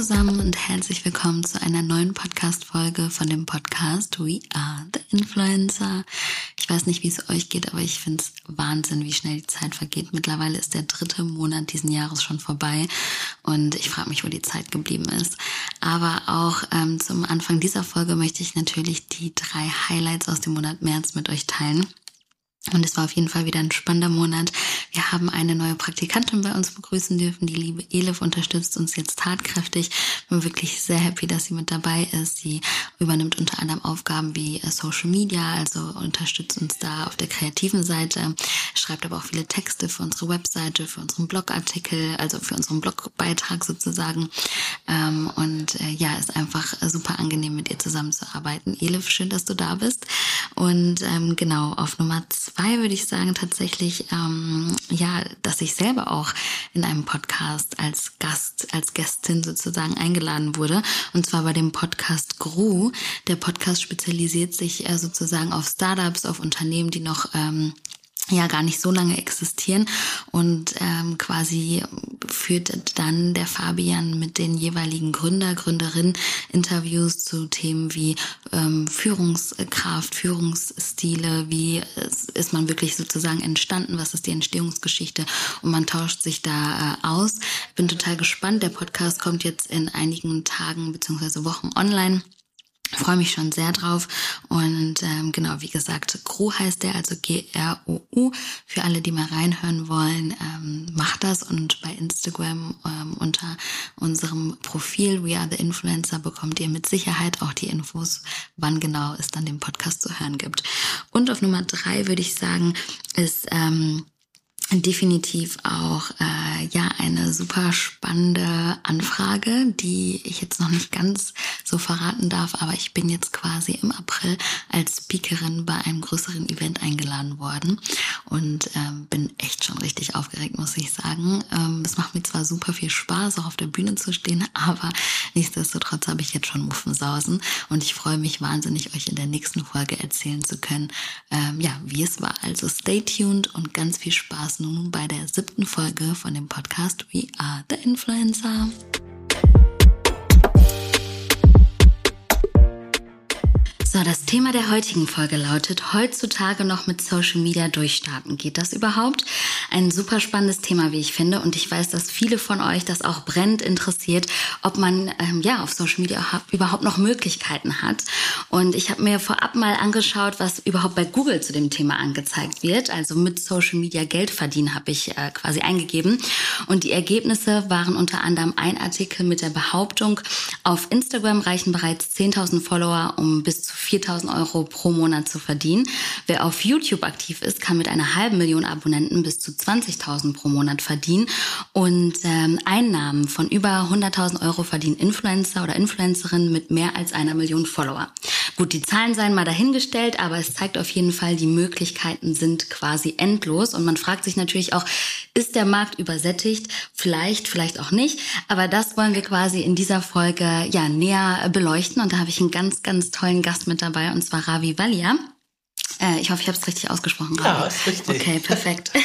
zusammen und herzlich willkommen zu einer neuen Podcast-Folge von dem Podcast We Are the Influencer. Ich weiß nicht, wie es euch geht, aber ich finde es Wahnsinn, wie schnell die Zeit vergeht. Mittlerweile ist der dritte Monat diesen Jahres schon vorbei und ich frage mich, wo die Zeit geblieben ist. Aber auch ähm, zum Anfang dieser Folge möchte ich natürlich die drei Highlights aus dem Monat März mit euch teilen. Und es war auf jeden Fall wieder ein spannender Monat. Wir haben eine neue Praktikantin bei uns begrüßen dürfen. Die liebe Elif unterstützt uns jetzt tatkräftig. Bin wirklich sehr happy, dass sie mit dabei ist. Sie übernimmt unter anderem Aufgaben wie äh, Social Media, also unterstützt uns da auf der kreativen Seite, schreibt aber auch viele Texte für unsere Webseite, für unseren Blogartikel, also für unseren Blogbeitrag sozusagen. Ähm, und äh, ja, ist einfach super angenehm, mit ihr zusammenzuarbeiten. Elif, schön, dass du da bist. Und ähm, genau, auf Nummer zwei zwei würde ich sagen tatsächlich, ähm, ja, dass ich selber auch in einem Podcast als Gast, als Gästin sozusagen eingeladen wurde. Und zwar bei dem Podcast Gru. Der Podcast spezialisiert sich äh, sozusagen auf Startups, auf Unternehmen, die noch ähm, ja gar nicht so lange existieren und ähm, quasi führt dann der Fabian mit den jeweiligen Gründer, Gründerinnen Interviews zu Themen wie ähm, Führungskraft, Führungsstile, wie ist man wirklich sozusagen entstanden, was ist die Entstehungsgeschichte und man tauscht sich da äh, aus. Bin total gespannt. Der Podcast kommt jetzt in einigen Tagen beziehungsweise Wochen online. Freue mich schon sehr drauf. Und ähm, genau, wie gesagt, Gru heißt der, also G-R-O-U. Für alle, die mal reinhören wollen, ähm, macht das. Und bei Instagram ähm, unter unserem Profil We Are the Influencer bekommt ihr mit Sicherheit auch die Infos, wann genau es dann den Podcast zu hören gibt. Und auf Nummer drei würde ich sagen, ist ähm, definitiv auch äh, ja eine super spannende Anfrage, die ich jetzt noch nicht ganz so verraten darf, aber ich bin jetzt quasi im April als Speakerin bei einem größeren Event eingeladen worden und ähm, bin echt schon richtig aufgeregt, muss ich sagen. Ähm, es macht mir zwar super viel Spaß, auch auf der Bühne zu stehen, aber nichtsdestotrotz habe ich jetzt schon Muffensausen und ich freue mich wahnsinnig, euch in der nächsten Folge erzählen zu können, ähm, ja, wie es war. Also stay tuned und ganz viel Spaß nun bei der siebten Folge von dem Podcast We Are the Influencer. So, das Thema der heutigen Folge lautet, heutzutage noch mit Social Media durchstarten. Geht das überhaupt? Ein super spannendes Thema, wie ich finde. Und ich weiß, dass viele von euch das auch brennend interessiert, ob man ähm, ja auf Social Media überhaupt noch Möglichkeiten hat. Und ich habe mir vorab mal angeschaut, was überhaupt bei Google zu dem Thema angezeigt wird. Also mit Social Media Geld verdienen habe ich äh, quasi eingegeben. Und die Ergebnisse waren unter anderem ein Artikel mit der Behauptung, auf Instagram reichen bereits 10.000 Follower, um bis zu 4000 Euro pro Monat zu verdienen. Wer auf YouTube aktiv ist, kann mit einer halben Million Abonnenten bis zu 20.000 pro Monat verdienen. Und ähm, Einnahmen von über 100.000 Euro verdienen Influencer oder Influencerinnen mit mehr als einer Million Follower. Gut, die Zahlen seien mal dahingestellt, aber es zeigt auf jeden Fall, die Möglichkeiten sind quasi endlos. Und man fragt sich natürlich auch, ist der Markt übersättigt? Vielleicht, vielleicht auch nicht. Aber das wollen wir quasi in dieser Folge ja näher beleuchten. Und da habe ich einen ganz, ganz tollen Gast mit dabei, und zwar Ravi Valia. Äh, ich hoffe, ich habe es richtig ausgesprochen. Ravi. Ja, ist richtig. Okay, perfekt.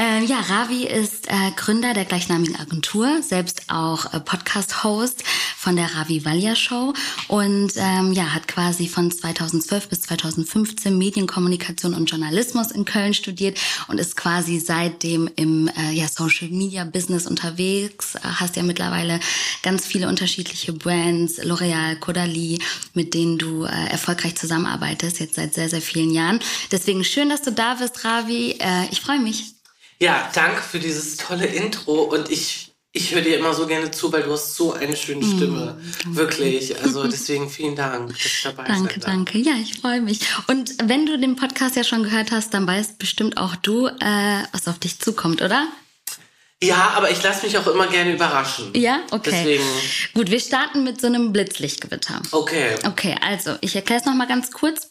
Ähm, ja, Ravi ist äh, Gründer der gleichnamigen Agentur, selbst auch äh, Podcast-Host von der Ravi Valia Show und ähm, ja, hat quasi von 2012 bis 2015 Medienkommunikation und Journalismus in Köln studiert und ist quasi seitdem im äh, ja, Social Media Business unterwegs. Hast ja mittlerweile ganz viele unterschiedliche Brands, L'Oreal, Caudalie, mit denen du äh, erfolgreich zusammenarbeitest, jetzt seit sehr, sehr vielen Jahren. Deswegen schön, dass du da bist, Ravi. Äh, ich freue mich. Ja, danke für dieses tolle Intro und ich, ich höre dir immer so gerne zu, weil du hast so eine schöne mm, Stimme. Mm, Wirklich. Also deswegen vielen Dank, dass ich dabei Danke, danke. Ja, ich freue mich. Und wenn du den Podcast ja schon gehört hast, dann weißt bestimmt auch du, äh, was auf dich zukommt, oder? Ja, aber ich lasse mich auch immer gerne überraschen. Ja, okay. Deswegen. Gut, wir starten mit so einem Blitzlichtgewitter. Okay. Okay, also ich erkläre es nochmal ganz kurz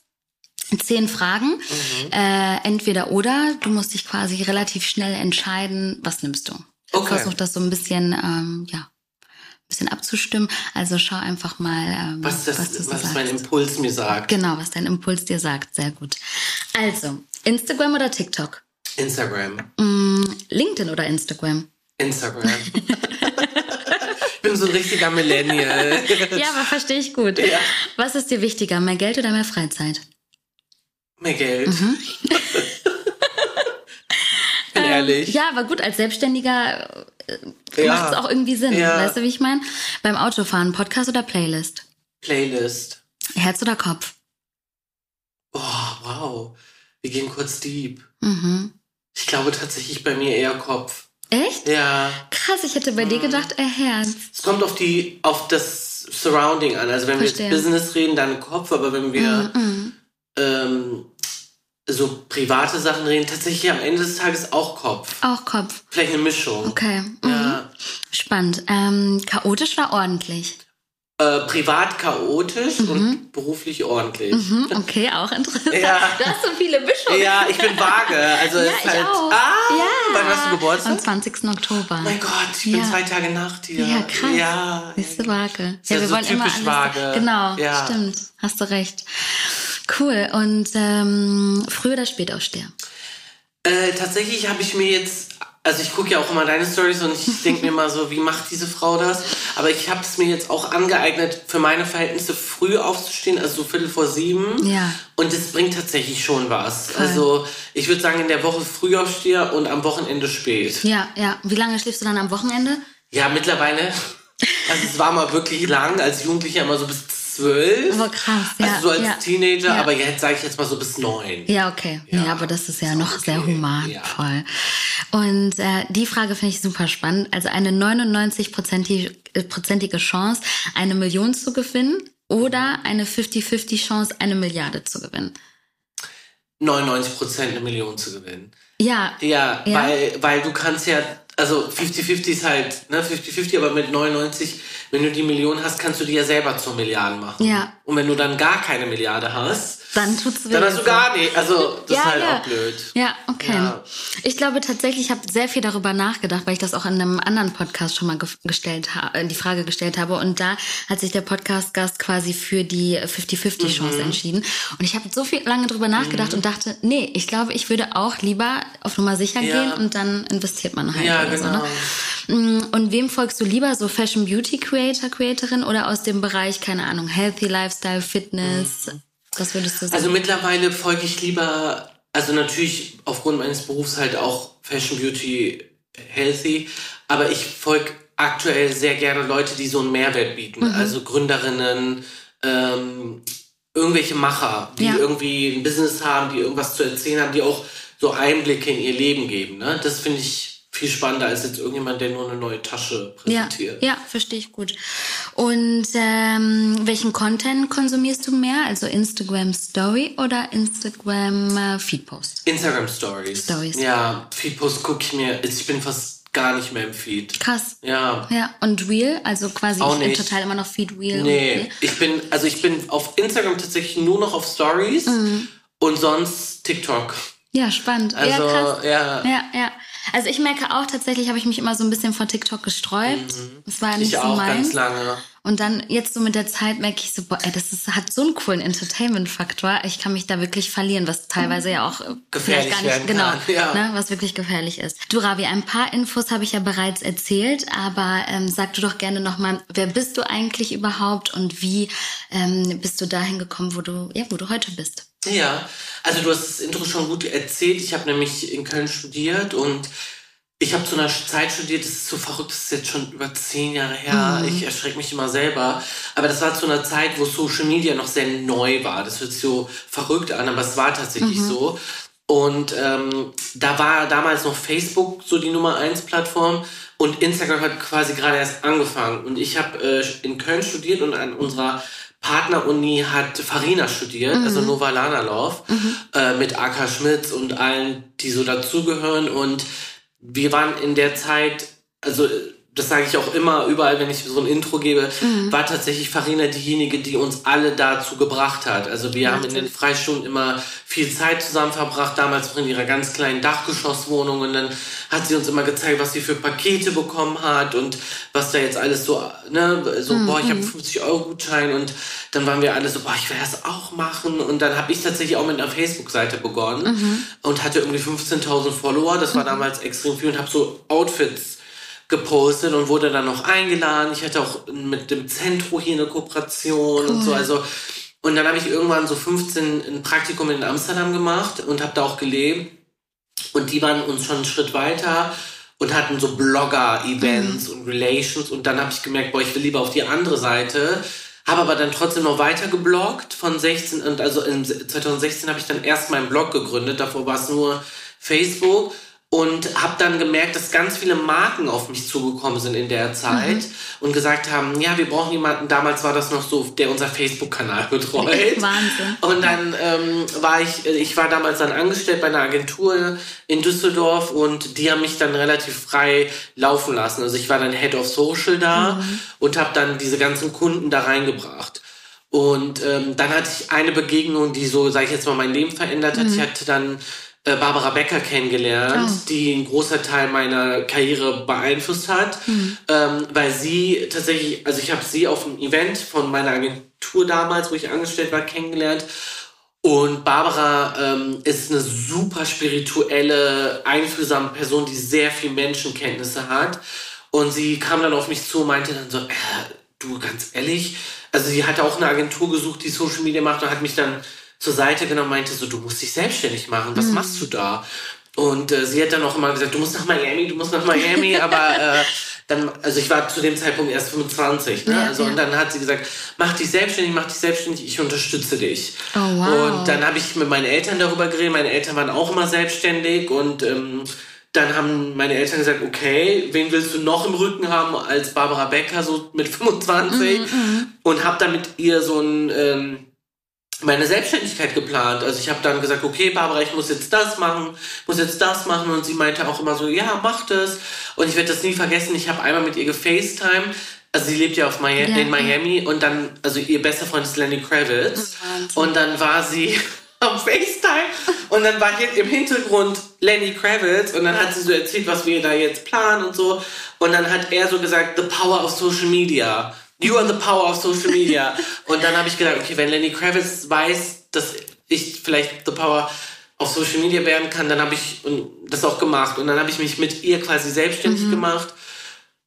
zehn Fragen. Mhm. Äh, entweder oder. Du musst dich quasi relativ schnell entscheiden, was nimmst du. Okay. Versuch das so ein bisschen, ähm, ja, ein bisschen abzustimmen. Also schau einfach mal, ähm, was, das, was, was sagst. mein Impuls mir sagt. Genau, was dein Impuls dir sagt. Sehr gut. Also, Instagram oder TikTok? Instagram. Mm, LinkedIn oder Instagram? Instagram. bin so ein richtiger Millennial. ja, aber verstehe ich gut. Ja. Was ist dir wichtiger, mehr Geld oder mehr Freizeit? Mehr Geld. Mhm. bin ehrlich. Ähm, Ja, aber gut, als Selbstständiger äh, Ja. macht es auch irgendwie Sinn. Ja. Weißt du, wie ich meine? Beim Autofahren, Podcast oder Playlist? Playlist. Herz oder Kopf? Oh, wow. Wir gehen kurz deep. Mhm. Ich glaube tatsächlich bei mir eher Kopf. Echt? Ja. Krass, ich hätte bei Mhm. dir gedacht, äh, Herz. Es kommt auf die, auf das Surrounding an. Also wenn Verstehe. wir jetzt Business reden, dann Kopf, aber wenn wir Mhm. ähm, so private Sachen reden, tatsächlich am Ende des Tages auch Kopf. Auch Kopf. Vielleicht eine Mischung. Okay. Mhm. Ja. Spannend. Ähm, chaotisch oder ordentlich? Äh, privat chaotisch und beruflich ordentlich. Mhm, okay, auch interessant. Ja. Du hast so viele Mischungen. Ja, ich bin vage. Also Ja, es ist halt. auch. Ah, ja. wann hast du Geburtstag? Am 20. Oktober. mein Gott, ich bin Ja. zwei Tage nach dir. Ja, krass. Ja. Siehst du. Ist ja so typisch vage. Genau, Ja. stimmt. Hast du recht. Cool. Und ähm, früh oder spät aufstehen? Äh, tatsächlich habe ich mir jetzt, also ich gucke ja auch immer deine Stories und ich denke mir mal so, wie macht diese Frau das? Aber ich habe es mir jetzt auch angeeignet, für meine Verhältnisse früh aufzustehen, also so Viertel vor sieben. Ja. Und das bringt tatsächlich schon was. Voll. Also ich würde sagen, in der Woche früh aufstehe und am Wochenende spät. Ja, ja. Wie lange schläfst du dann am Wochenende? Ja, mittlerweile, also es war mal wirklich lang, als Jugendlicher immer so bis zwölf. Aber krass, ja. Also so als ja. Teenager, Ja. aber jetzt sage ich jetzt mal so bis neun. Ja, okay. Ja, Ja, aber das ist ja noch okay. sehr human. Ja. Voll. Und äh, die Frage finde ich super spannend. Also eine 99-prozentige Chance, eine Million zu gewinnen oder eine 50-50 Chance, eine Milliarde zu gewinnen. 99 Prozent eine Million zu gewinnen. Ja, Ja, Ja. Weil, weil du kannst ja, also 50-50 ist halt, ne, 50-50, aber mit 99, wenn du die Million hast, kannst du die ja selber zur Milliarde machen. Ja. Und wenn du dann gar keine Milliarde hast, dann tut's weh. dann hast du gar nicht. Also, das Ja, ist halt ja. auch blöd. Ja, okay. Ja. Ich glaube tatsächlich, ich habe sehr viel darüber nachgedacht, weil ich das auch in einem anderen Podcast schon mal ge gestellt habe, die Frage gestellt habe. Und da hat sich der Podcast-Gast quasi für die 50-50-Chance Mhm. entschieden. Und ich habe so viel lange drüber nachgedacht und dachte, nee, ich glaube, ich würde auch lieber auf Nummer sicher gehen und dann investiert man halt. Ja, oder So, genau. ne? Mm, Und wem folgst du lieber? So Fashion Beauty Creator, Creatorin oder aus dem Bereich, keine Ahnung, Healthy Lifestyle, Fitness? Was würdest du sagen? Also mittlerweile folge ich lieber, also natürlich aufgrund meines Berufs halt auch Fashion Beauty Healthy, aber ich folge aktuell sehr gerne Leute, die so einen Mehrwert bieten. Mhm. Also Gründerinnen, ähm, irgendwelche Macher, die Ja. irgendwie ein Business haben, die irgendwas zu erzählen haben, die auch so Einblicke in ihr Leben geben. Ne? Das finde ich viel spannender als jetzt irgendjemand, der nur eine neue Tasche Ja, präsentiert. ja, verstehe ich gut. Und ähm, welchen Content konsumierst du mehr? Also Instagram Story oder Instagram äh, Feedpost? Instagram Stories. Stories. Ja, Feedpost gucke ich mir, ich bin fast gar nicht mehr im Feed. Krass. Ja. Ja, und Real, also quasi Auch ich bin nicht. total immer noch Feed Real. Nee, Und, ich bin, also ich bin auf Instagram tatsächlich nur noch auf Stories Mhm. und sonst TikTok. ja, spannend. Also, ja, krass. ja. Ja, ja. Also ich merke auch tatsächlich, habe ich mich immer so ein bisschen vor TikTok gesträubt. Das war nicht Mhm. Ich so auch meins. ganz lange. Und dann jetzt so mit der Zeit merke ich so, boah, ey, das ist, hat so einen coolen Entertainment-Faktor. Ich kann mich da wirklich verlieren, was teilweise ja auch äh, Gefährlich vielleicht gar nicht, genau, kann, ja. ne, was wirklich gefährlich ist. Du Ravi, ein paar Infos habe ich ja bereits erzählt, aber ähm, sag du doch gerne nochmal, wer bist du eigentlich überhaupt und wie ähm, bist du dahin gekommen, wo du, ja, wo du heute bist? Ja, also du hast das Intro schon gut erzählt. Ich habe nämlich in Köln studiert und ich habe zu einer Zeit studiert, das ist so verrückt, das ist jetzt schon über zehn Jahre her. Ich erschrecke mich immer selber. Aber das war zu einer Zeit, wo Social Media noch sehr neu war. Das hört sich so verrückt an, aber es war tatsächlich so. Und ähm, da war damals noch Facebook so die Nummer eins Plattform und Instagram hat quasi gerade erst angefangen. Und ich habe äh, in Köln studiert und an unserer Partneruni hat Farina studiert, also Nova Lanalov, äh, mit AK Schmitz und allen, die so dazugehören. Und wir waren in der Zeit, also äh, das sage ich auch immer überall, wenn ich so ein Intro gebe, war tatsächlich Farina diejenige, die uns alle dazu gebracht hat. Also wir haben in den Freistunden immer viel Zeit zusammen verbracht, damals noch in ihrer ganz kleinen Dachgeschosswohnung. Und dann hat sie uns immer gezeigt, was sie für Pakete bekommen hat und was da jetzt alles so, ne, so, boah, ich habe 50 Euro Gutschein. Und dann waren wir alle so, boah, ich will das auch machen. Und dann habe ich tatsächlich auch mit einer Facebook-Seite begonnen und hatte irgendwie 15.000 Follower, das war damals extrem viel und habe so Outfits gepostet und wurde dann noch eingeladen. Ich hatte auch mit dem Zentro hier eine Kooperation cool. und so. Also und dann habe ich irgendwann so 15 ein Praktikum in Amsterdam gemacht und habe da auch gelebt. Und die waren uns schon einen Schritt weiter und hatten so Blogger-Events mhm. und Relations. Und dann habe ich gemerkt, boah, ich will lieber auf die andere Seite. Habe aber dann trotzdem noch weiter gebloggt von 16 und also in 2016 habe ich dann erst meinen Blog gegründet. Davor war es nur Facebook und habe dann gemerkt, dass ganz viele Marken auf mich zugekommen sind in der Zeit mhm. und gesagt haben, ja, wir brauchen jemanden, damals war das noch so, der unser Facebook-Kanal betreut. Wahnsinn. Und dann ähm, war ich, ich war damals dann angestellt bei einer Agentur in Düsseldorf und die haben mich dann relativ frei laufen lassen. Also ich war dann Head of Social da mhm. und habe dann diese ganzen Kunden da reingebracht. Und ähm, dann hatte ich eine Begegnung, die so, sage ich jetzt mal, mein Leben verändert hat. Mhm. Ich hatte dann Barbara Becker kennengelernt, oh. die einen großen Teil meiner Karriere beeinflusst hat, mhm. ähm, weil sie tatsächlich, also ich habe sie auf einem Event von meiner Agentur damals, wo ich angestellt war, kennengelernt. Und Barbara ähm, ist eine super spirituelle, einfühlsame Person, die sehr viel Menschenkenntnisse hat. Und sie kam dann auf mich zu und meinte dann so, äh, du ganz ehrlich, also sie hatte auch eine Agentur gesucht, die Social Media macht und hat mich dann zur Seite genommen meinte so, du musst dich selbstständig machen, was mhm. machst du da? Und äh, sie hat dann auch immer gesagt, du musst nach Miami, du musst nach Miami, aber äh, dann, also ich war zu dem Zeitpunkt erst 25, ne? Ja, also ja. und dann hat sie gesagt, mach dich selbstständig, mach dich selbstständig, ich unterstütze dich. Oh, wow. Und dann habe ich mit meinen Eltern darüber geredet, meine Eltern waren auch immer selbstständig und ähm, dann haben meine Eltern gesagt, okay, wen willst du noch im Rücken haben als Barbara Becker, so mit 25? Mhm, mhm, und habe dann mit ihr so ein ähm, meine Selbstständigkeit geplant. Also ich habe dann gesagt, okay, Barbara, ich muss jetzt das machen, muss jetzt das machen. Und sie meinte auch immer so, ja, mach das. Und ich werde das nie vergessen. Ich habe einmal mit ihr gefacetime. Also sie lebt ja auf Miami, ja. in Miami und dann, also ihr bester Freund ist Lenny Kravitz. Und dann war sie am FaceTime und dann war hier im Hintergrund Lenny Kravitz und dann hat sie so erzählt, was wir da jetzt planen und so. Und dann hat er so gesagt, the power of social media. You are the power of social media. Und dann habe ich gedacht, okay, wenn Lenny Kravitz weiß, dass ich vielleicht the power auf Social Media werden kann, dann habe ich das auch gemacht. Und dann habe ich mich mit ihr quasi selbstständig mhm. gemacht.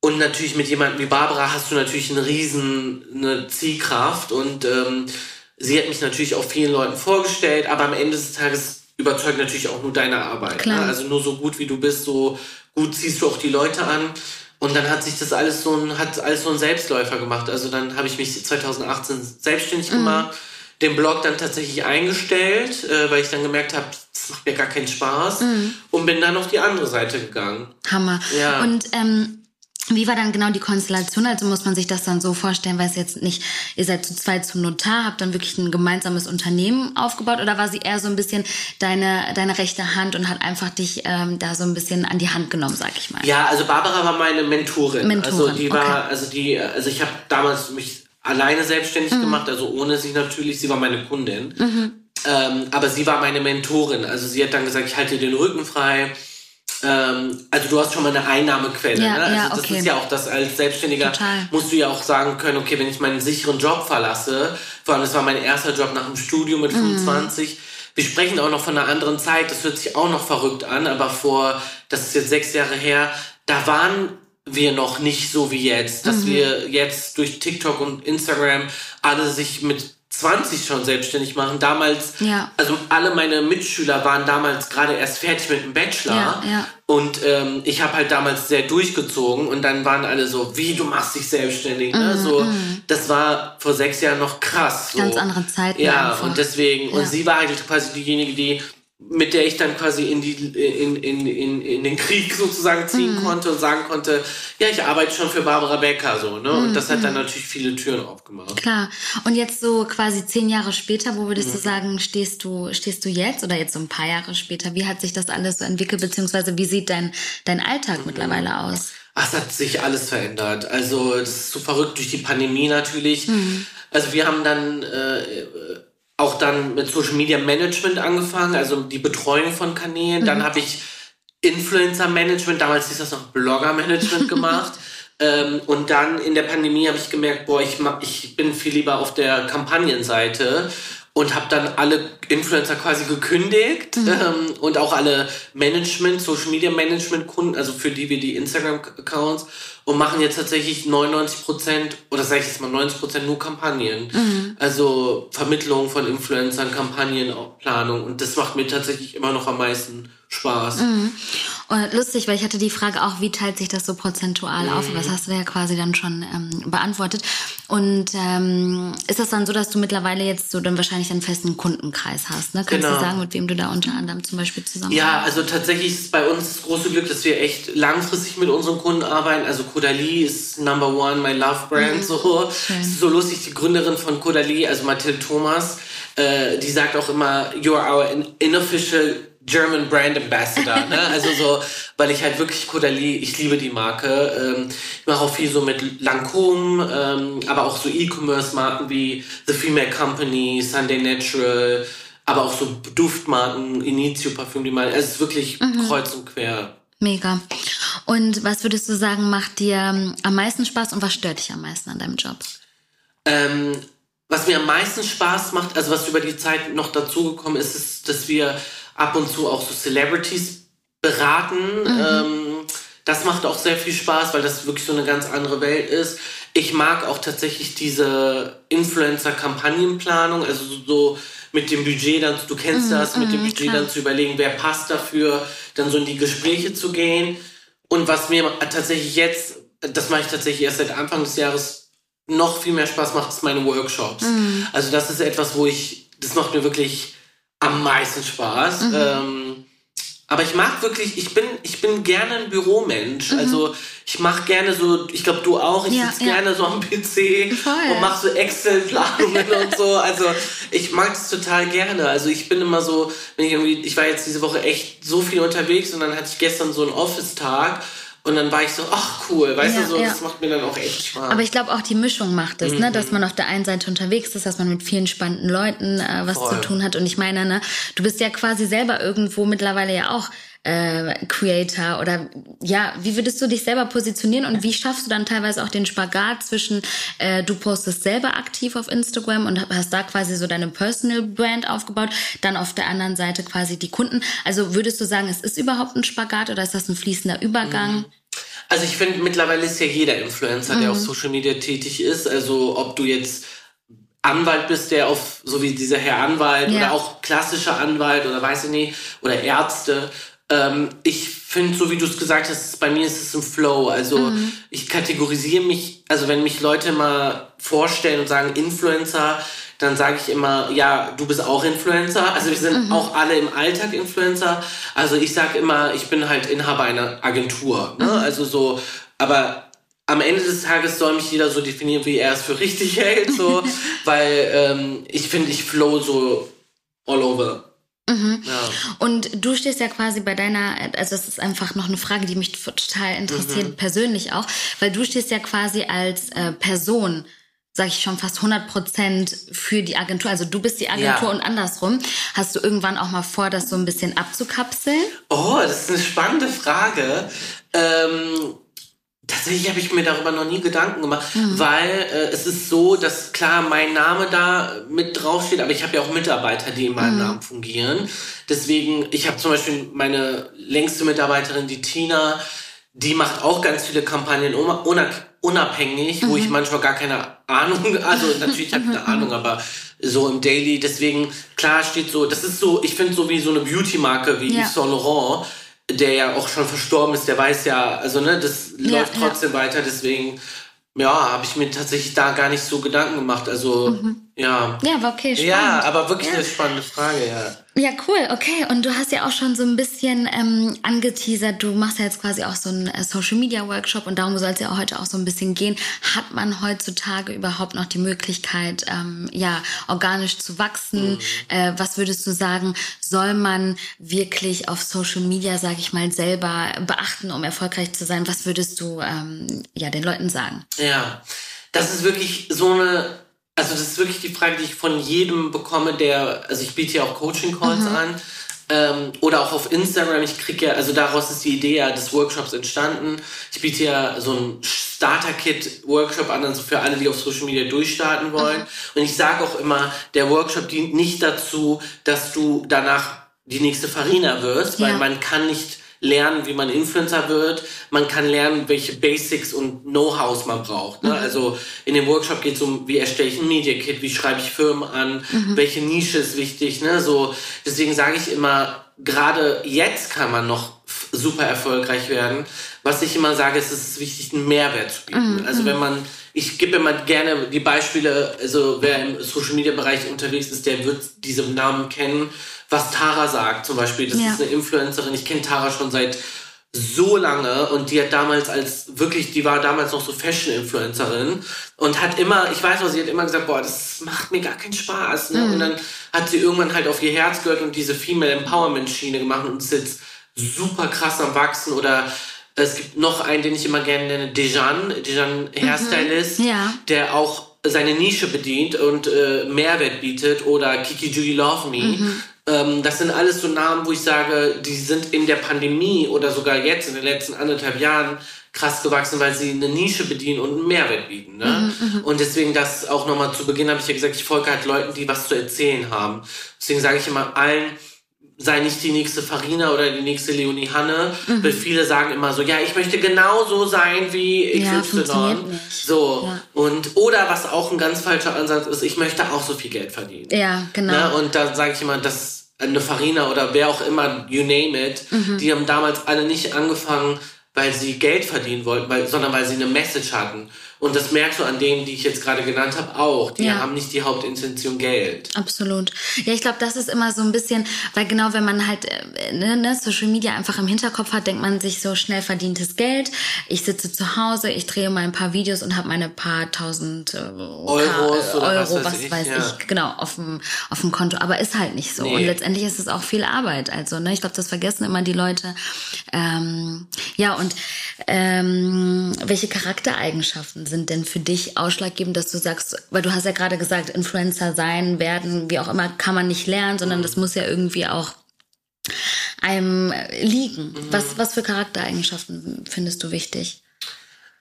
Und natürlich mit jemandem wie Barbara hast du natürlich eine riesen eine Zielkraft. Und ähm, sie hat mich natürlich auch vielen Leuten vorgestellt, aber am Ende des Tages überzeugt natürlich auch nur deine Arbeit. Ne? Also nur so gut wie du bist, so gut ziehst du auch die Leute an. Und dann hat sich das alles so ein, hat alles so ein Selbstläufer gemacht. Also dann habe ich mich 2018 selbstständig mhm. gemacht, den Blog dann tatsächlich eingestellt, äh, weil ich dann gemerkt habe, das macht mir gar keinen Spaß mhm. und bin dann auf die andere Seite gegangen. Hammer. Ja. Und ähm, wie war dann genau die Konstellation? Also muss man sich das dann so vorstellen, weil es jetzt nicht, ihr seid zu zweit zum Notar, habt dann wirklich ein gemeinsames Unternehmen aufgebaut oder war sie eher so ein bisschen deine, deine rechte Hand und hat einfach dich ähm, da so ein bisschen an die Hand genommen, sag ich mal? Ja, also Barbara war meine Mentorin. Mentorin also die war, okay. also die, also ich habe damals mich alleine selbstständig mhm. gemacht, also ohne sie natürlich, sie war meine Kundin. Mhm. Ähm, aber sie war meine Mentorin. Also sie hat dann gesagt, ich halte dir den Rücken frei ähm, also du hast schon mal eine Einnahmequelle. Ja, ne? also ja, das okay. ist ja auch das als Selbstständiger Total. musst du ja auch sagen können, okay, wenn ich meinen sicheren Job verlasse, vor allem das war mein erster Job nach dem Studium mit mhm. 25, wir sprechen auch noch von einer anderen Zeit, das hört sich auch noch verrückt an, aber vor, das ist jetzt sechs Jahre her, da waren wir noch nicht so wie jetzt, dass mhm. wir jetzt durch TikTok und Instagram alle sich mit 20 schon selbstständig machen. Damals, ja. also alle meine Mitschüler waren damals gerade erst fertig mit dem Bachelor. Ja, ja. Und ähm, ich habe halt damals sehr durchgezogen und dann waren alle so, wie du machst dich selbstständig. Ne? Mm, so, mm. Das war vor sechs Jahren noch krass. So. Ganz andere Zeit. Ja, einfach. und deswegen, und sie war halt quasi diejenige, die mit der ich dann quasi in, die, in, in, in, in den Krieg sozusagen ziehen mhm. konnte und sagen konnte, ja, ich arbeite schon für Barbara Becker so, ne? Und das hat dann mhm. natürlich viele Türen aufgemacht. Klar. Und jetzt so quasi zehn Jahre später, wo würdest mhm. du sagen, stehst du, stehst du jetzt oder jetzt so ein paar Jahre später? Wie hat sich das alles so entwickelt, beziehungsweise wie sieht dein, dein Alltag mhm. mittlerweile aus? Ach, es hat sich alles verändert. Also, das ist so verrückt durch die Pandemie natürlich. Mhm. Also, wir haben dann, äh, auch dann mit Social Media Management angefangen, also die Betreuung von Kanälen. Mhm. Dann habe ich Influencer Management, damals hieß das noch Blogger Management gemacht. ähm, und dann in der Pandemie habe ich gemerkt, boah, ich, ich bin viel lieber auf der Kampagnenseite und habe dann alle Influencer quasi gekündigt mhm. ähm, und auch alle Management, Social Media Management Kunden, also für die wir die Instagram Accounts und machen jetzt tatsächlich 99 Prozent oder sage ich jetzt mal 90 Prozent nur Kampagnen. Mhm. Also Vermittlung von Influencern, Kampagnenplanung und das macht mir tatsächlich immer noch am meisten Spaß. Mhm. Und lustig, weil ich hatte die Frage auch, wie teilt sich das so prozentual mhm. auf? Das hast du ja quasi dann schon ähm, beantwortet. Und ähm, ist das dann so, dass du mittlerweile jetzt so dann wahrscheinlich einen festen Kundenkreis hast? Ne? Kannst genau. du sagen, mit wem du da unter anderem zum Beispiel zusammen? Ja, also tatsächlich ist bei uns das große Glück, dass wir echt langfristig mit unseren Kunden arbeiten. Also Kodali ist Number One, my Love Brand. Mhm. So, so lustig, die Gründerin von Kodali, also Mathilde Thomas, äh, die sagt auch immer, you are our unofficial German Brand Ambassador, ne? Also so, weil ich halt wirklich Caudalie, ich liebe die Marke. Ähm, ich mache auch viel so mit Lancôme, ähm, aber auch so E-Commerce-Marken wie The Female Company, Sunday Natural, aber auch so Duftmarken, Initio Parfüm, die mal. Es ist wirklich mhm. kreuz und quer. Mega. Und was würdest du sagen, macht dir ähm, am meisten Spaß und was stört dich am meisten an deinem Job? Ähm, was mir am meisten Spaß macht, also was über die Zeit noch dazugekommen ist, ist, dass wir ab und zu auch so Celebrities beraten. Mhm. Ähm, das macht auch sehr viel Spaß, weil das wirklich so eine ganz andere Welt ist. Ich mag auch tatsächlich diese Influencer-Kampagnenplanung, also so mit dem Budget dann, du kennst mhm, das, mit dem mhm, Budget dann zu überlegen, wer passt dafür, dann so in die Gespräche zu gehen. Und was mir tatsächlich jetzt, das mache ich tatsächlich erst seit Anfang des Jahres, noch viel mehr Spaß macht, ist meine Workshops. Mhm. Also das ist etwas, wo ich, das macht mir wirklich am meisten Spaß. Ähm, aber ich mag wirklich, ich bin, ich bin gerne ein Büromensch. Mhm. Also ich mache gerne so, ich glaube du auch, ich ja, sitze ja. gerne so am PC Voll. und mache so Excel-Planungen und so. Also ich mag das total gerne. Also ich bin immer so, wenn ich irgendwie, ich war jetzt diese Woche echt so viel unterwegs und dann hatte ich gestern so einen Office-Tag und dann war ich so, ach cool, weißt ja, du, so, ja. das macht mir dann auch echt Spaß. Aber ich glaube auch die Mischung macht es, mhm. ne? dass man auf der einen Seite unterwegs ist, dass man mit vielen spannenden Leuten äh, was Voll. zu tun hat. Und ich meine, ne, du bist ja quasi selber irgendwo mittlerweile ja auch äh, Creator oder ja, wie würdest du dich selber positionieren und wie schaffst du dann teilweise auch den Spagat zwischen, äh, du postest selber aktiv auf Instagram und hast da quasi so deine Personal Brand aufgebaut, dann auf der anderen Seite quasi die Kunden. Also würdest du sagen, es ist überhaupt ein Spagat oder ist das ein fließender Übergang? Mhm. Also ich finde, mittlerweile ist ja jeder Influencer, mhm. der auf Social Media tätig ist. Also ob du jetzt Anwalt bist, der auf, so wie dieser Herr Anwalt ja. oder auch klassischer Anwalt oder weiß ich nicht, oder Ärzte. Ähm, ich finde, so wie du es gesagt hast, bei mir ist es ein Flow. Also mhm. ich kategorisiere mich, also wenn mich Leute mal vorstellen und sagen Influencer, dann sage ich immer, ja, du bist auch Influencer. Also wir sind mhm. auch alle im Alltag Influencer. Also ich sage immer, ich bin halt Inhaber einer Agentur. Ne? Mhm. Also so, aber am Ende des Tages soll mich jeder so definieren, wie er es für richtig hält. So, weil ähm, ich finde, ich flow so all over. Mhm. Ja. Und du stehst ja quasi bei deiner, also das ist einfach noch eine Frage, die mich total interessiert, mhm. persönlich auch, weil du stehst ja quasi als äh, Person sage ich schon fast 100 Prozent für die Agentur. Also du bist die Agentur ja. und andersrum. Hast du irgendwann auch mal vor, das so ein bisschen abzukapseln? Oh, das ist eine spannende Frage. Ähm, tatsächlich habe ich mir darüber noch nie Gedanken gemacht, mhm. weil äh, es ist so, dass klar mein Name da mit draufsteht, aber ich habe ja auch Mitarbeiter, die in meinem mhm. Namen fungieren. Deswegen, ich habe zum Beispiel meine längste Mitarbeiterin, die Tina, die macht auch ganz viele Kampagnen unabhängig, mhm. wo ich mhm. manchmal gar keine Ahnung, also natürlich habe ich eine Ahnung, aber so im Daily, deswegen, klar steht so, das ist so, ich finde so wie so eine Beauty-Marke wie ja. Yves Saint Laurent, der ja auch schon verstorben ist, der weiß ja, also ne, das ja, läuft trotzdem ja. weiter, deswegen, ja, habe ich mir tatsächlich da gar nicht so Gedanken gemacht, also, mhm. ja. Ja, war okay, spannend. Ja, aber wirklich eine spannende Frage, ja. Ja, cool, okay. Und du hast ja auch schon so ein bisschen ähm, angeteasert, du machst ja jetzt quasi auch so einen äh, Social Media Workshop und darum soll es ja auch heute auch so ein bisschen gehen. Hat man heutzutage überhaupt noch die Möglichkeit, ähm, ja, organisch zu wachsen? Mhm. Äh, was würdest du sagen, soll man wirklich auf Social Media, sage ich mal, selber beachten, um erfolgreich zu sein? Was würdest du ähm, ja den Leuten sagen? Ja, das ist wirklich so eine also das ist wirklich die Frage, die ich von jedem bekomme, der, also ich biete ja auch Coaching-Calls mhm. an. Ähm, oder auch auf Instagram. Ich kriege ja, also daraus ist die Idee ja des Workshops entstanden. Ich biete ja so ein Starter-Kit-Workshop an, also für alle, die auf Social Media durchstarten wollen. Mhm. Und ich sage auch immer, der Workshop dient nicht dazu, dass du danach die nächste Farina wirst, weil ja. man kann nicht lernen, wie man Influencer wird. Man kann lernen, welche Basics und Know-hows man braucht. Ne? Mhm. Also in dem Workshop geht es um, wie erstelle ich ein Media Kit, wie schreibe ich Firmen an, mhm. welche Nische ist wichtig. Ne? So, deswegen sage ich immer, gerade jetzt kann man noch super erfolgreich werden. Was ich immer sage, ist, es ist wichtig, einen Mehrwert zu bieten. Mhm. Also wenn man, ich gebe immer gerne die Beispiele, also wer im Social Media Bereich unterwegs ist, der wird diese Namen kennen was Tara sagt zum Beispiel. Das ja. ist eine Influencerin. Ich kenne Tara schon seit so lange und die hat damals als wirklich, die war damals noch so Fashion-Influencerin und hat immer, ich weiß noch, sie hat immer gesagt, boah, das macht mir gar keinen Spaß. Ne? Mhm. Und dann hat sie irgendwann halt auf ihr Herz gehört und diese Female Empowerment-Schiene gemacht und ist jetzt super krass am Wachsen oder es gibt noch einen, den ich immer gerne nenne, Dejan, Dejan Hairstylist, mhm. ja. der auch seine Nische bedient und äh, Mehrwert bietet oder Kiki Judy Love Me. Mhm. Ähm, das sind alles so Namen, wo ich sage, die sind in der Pandemie oder sogar jetzt in den letzten anderthalb Jahren krass gewachsen, weil sie eine Nische bedienen und einen Mehrwert bieten. Ne? Mhm, mhm. und deswegen das auch nochmal zu Beginn habe ich ja gesagt, ich folge halt Leuten, die was zu erzählen haben. Deswegen sage ich immer allen, sei nicht die nächste Farina oder die nächste Leonie Hanne, mhm. weil viele sagen immer so, ja, ich möchte genauso sein wie XY. Ja, so. Ja. Und, oder was auch ein ganz falscher Ansatz ist, ich möchte auch so viel Geld verdienen. Ja, genau. Ne? Und da sage ich immer, das eine Farina oder wer auch immer, you name it, mhm. die haben damals alle nicht angefangen, weil sie Geld verdienen wollten, weil, sondern weil sie eine Message hatten. Und das merkst du an denen, die ich jetzt gerade genannt habe, auch. Die ja. haben nicht die Hauptintention Geld. Absolut. Ja, ich glaube, das ist immer so ein bisschen, weil genau, wenn man halt äh, ne, ne, Social Media einfach im Hinterkopf hat, denkt man sich so schnell verdientes Geld. Ich sitze zu Hause, ich drehe mal ein paar Videos und habe meine paar tausend äh, Euros, oder Euro, was weiß, was ich, weiß ja. ich, genau, auf dem, auf dem Konto. Aber ist halt nicht so. Nee. Und letztendlich ist es auch viel Arbeit. Also, ne, ich glaube, das vergessen immer die Leute. Ähm, ja, und ähm, welche Charaktereigenschaften sind denn für dich ausschlaggebend, dass du sagst, weil du hast ja gerade gesagt, Influencer sein, werden, wie auch immer, kann man nicht lernen, sondern das muss ja irgendwie auch einem liegen. Mhm. Was, was für Charaktereigenschaften findest du wichtig?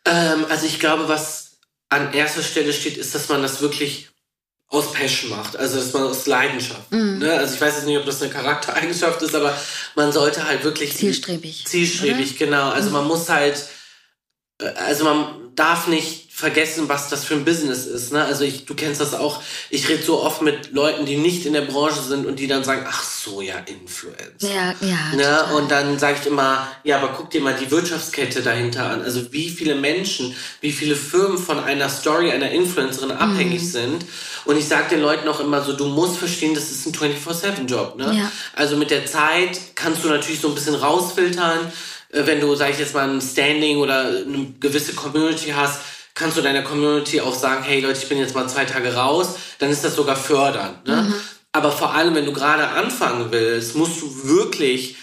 Ähm, also ich glaube, was an erster Stelle steht, ist, dass man das wirklich aus Passion macht, also dass man aus Leidenschaft. Mhm. Ne? Also ich weiß jetzt nicht, ob das eine Charaktereigenschaft ist, aber man sollte halt wirklich zielstrebig. Zielstrebig, oder? genau. Also mhm. man muss halt, äh, also man darf nicht vergessen, was das für ein Business ist. Ne? Also ich, du kennst das auch. Ich rede so oft mit Leuten, die nicht in der Branche sind und die dann sagen, ach so, ja, Influencer. Ja, ja. Ne? Und dann sage ich immer, ja, aber guck dir mal die Wirtschaftskette dahinter an. Also wie viele Menschen, wie viele Firmen von einer Story einer Influencerin abhängig mhm. sind. Und ich sage den Leuten auch immer so, du musst verstehen, das ist ein 24-7-Job. Ne? Ja. Also mit der Zeit kannst du natürlich so ein bisschen rausfiltern, wenn du, sag ich jetzt mal, ein Standing oder eine gewisse Community hast, kannst du deiner Community auch sagen, hey Leute, ich bin jetzt mal zwei Tage raus, dann ist das sogar fördernd. Ne? Mhm. Aber vor allem, wenn du gerade anfangen willst, musst du wirklich,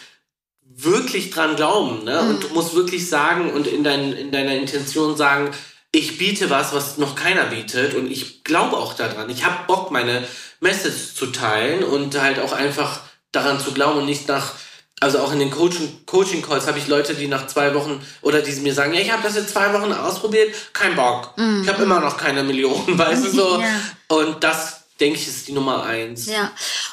wirklich dran glauben. Ne? Mhm. Und du musst wirklich sagen und in, dein, in deiner Intention sagen, ich biete was, was noch keiner bietet und ich glaube auch daran. Ich habe Bock, meine Message zu teilen und halt auch einfach daran zu glauben und nicht nach also auch in den Coaching, Coaching Calls habe ich Leute, die nach zwei Wochen oder die mir sagen, ja, ich habe das jetzt zwei Wochen ausprobiert, kein Bock. Mhm. Ich habe immer noch keine Millionen, weißt du so. Ja. Und das denke ich, ist die Nummer eins. Ja.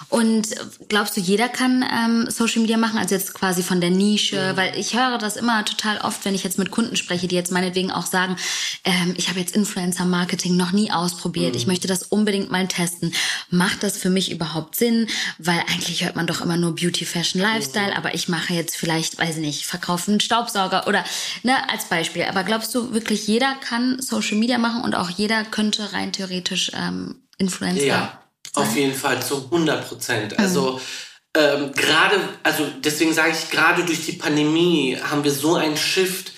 Und glaubst du, jeder kann ähm, Social Media machen? Also jetzt quasi von der Nische? Mhm. Weil ich höre das immer total oft, wenn ich jetzt mit Kunden spreche, die jetzt meinetwegen auch sagen, ähm, ich habe jetzt Influencer-Marketing noch nie ausprobiert. Mhm. Ich möchte das unbedingt mal testen. Macht das für mich überhaupt Sinn? Weil eigentlich hört man doch immer nur Beauty, Fashion, Lifestyle. Mhm. Aber ich mache jetzt vielleicht, weiß ich nicht, verkaufen Staubsauger oder ne, als Beispiel. Aber glaubst du wirklich, jeder kann Social Media machen und auch jeder könnte rein theoretisch ähm, Influencer? Ja, sein? auf jeden Fall zu 100 Prozent. Also ähm, gerade, also deswegen sage ich, gerade durch die Pandemie haben wir so einen Shift.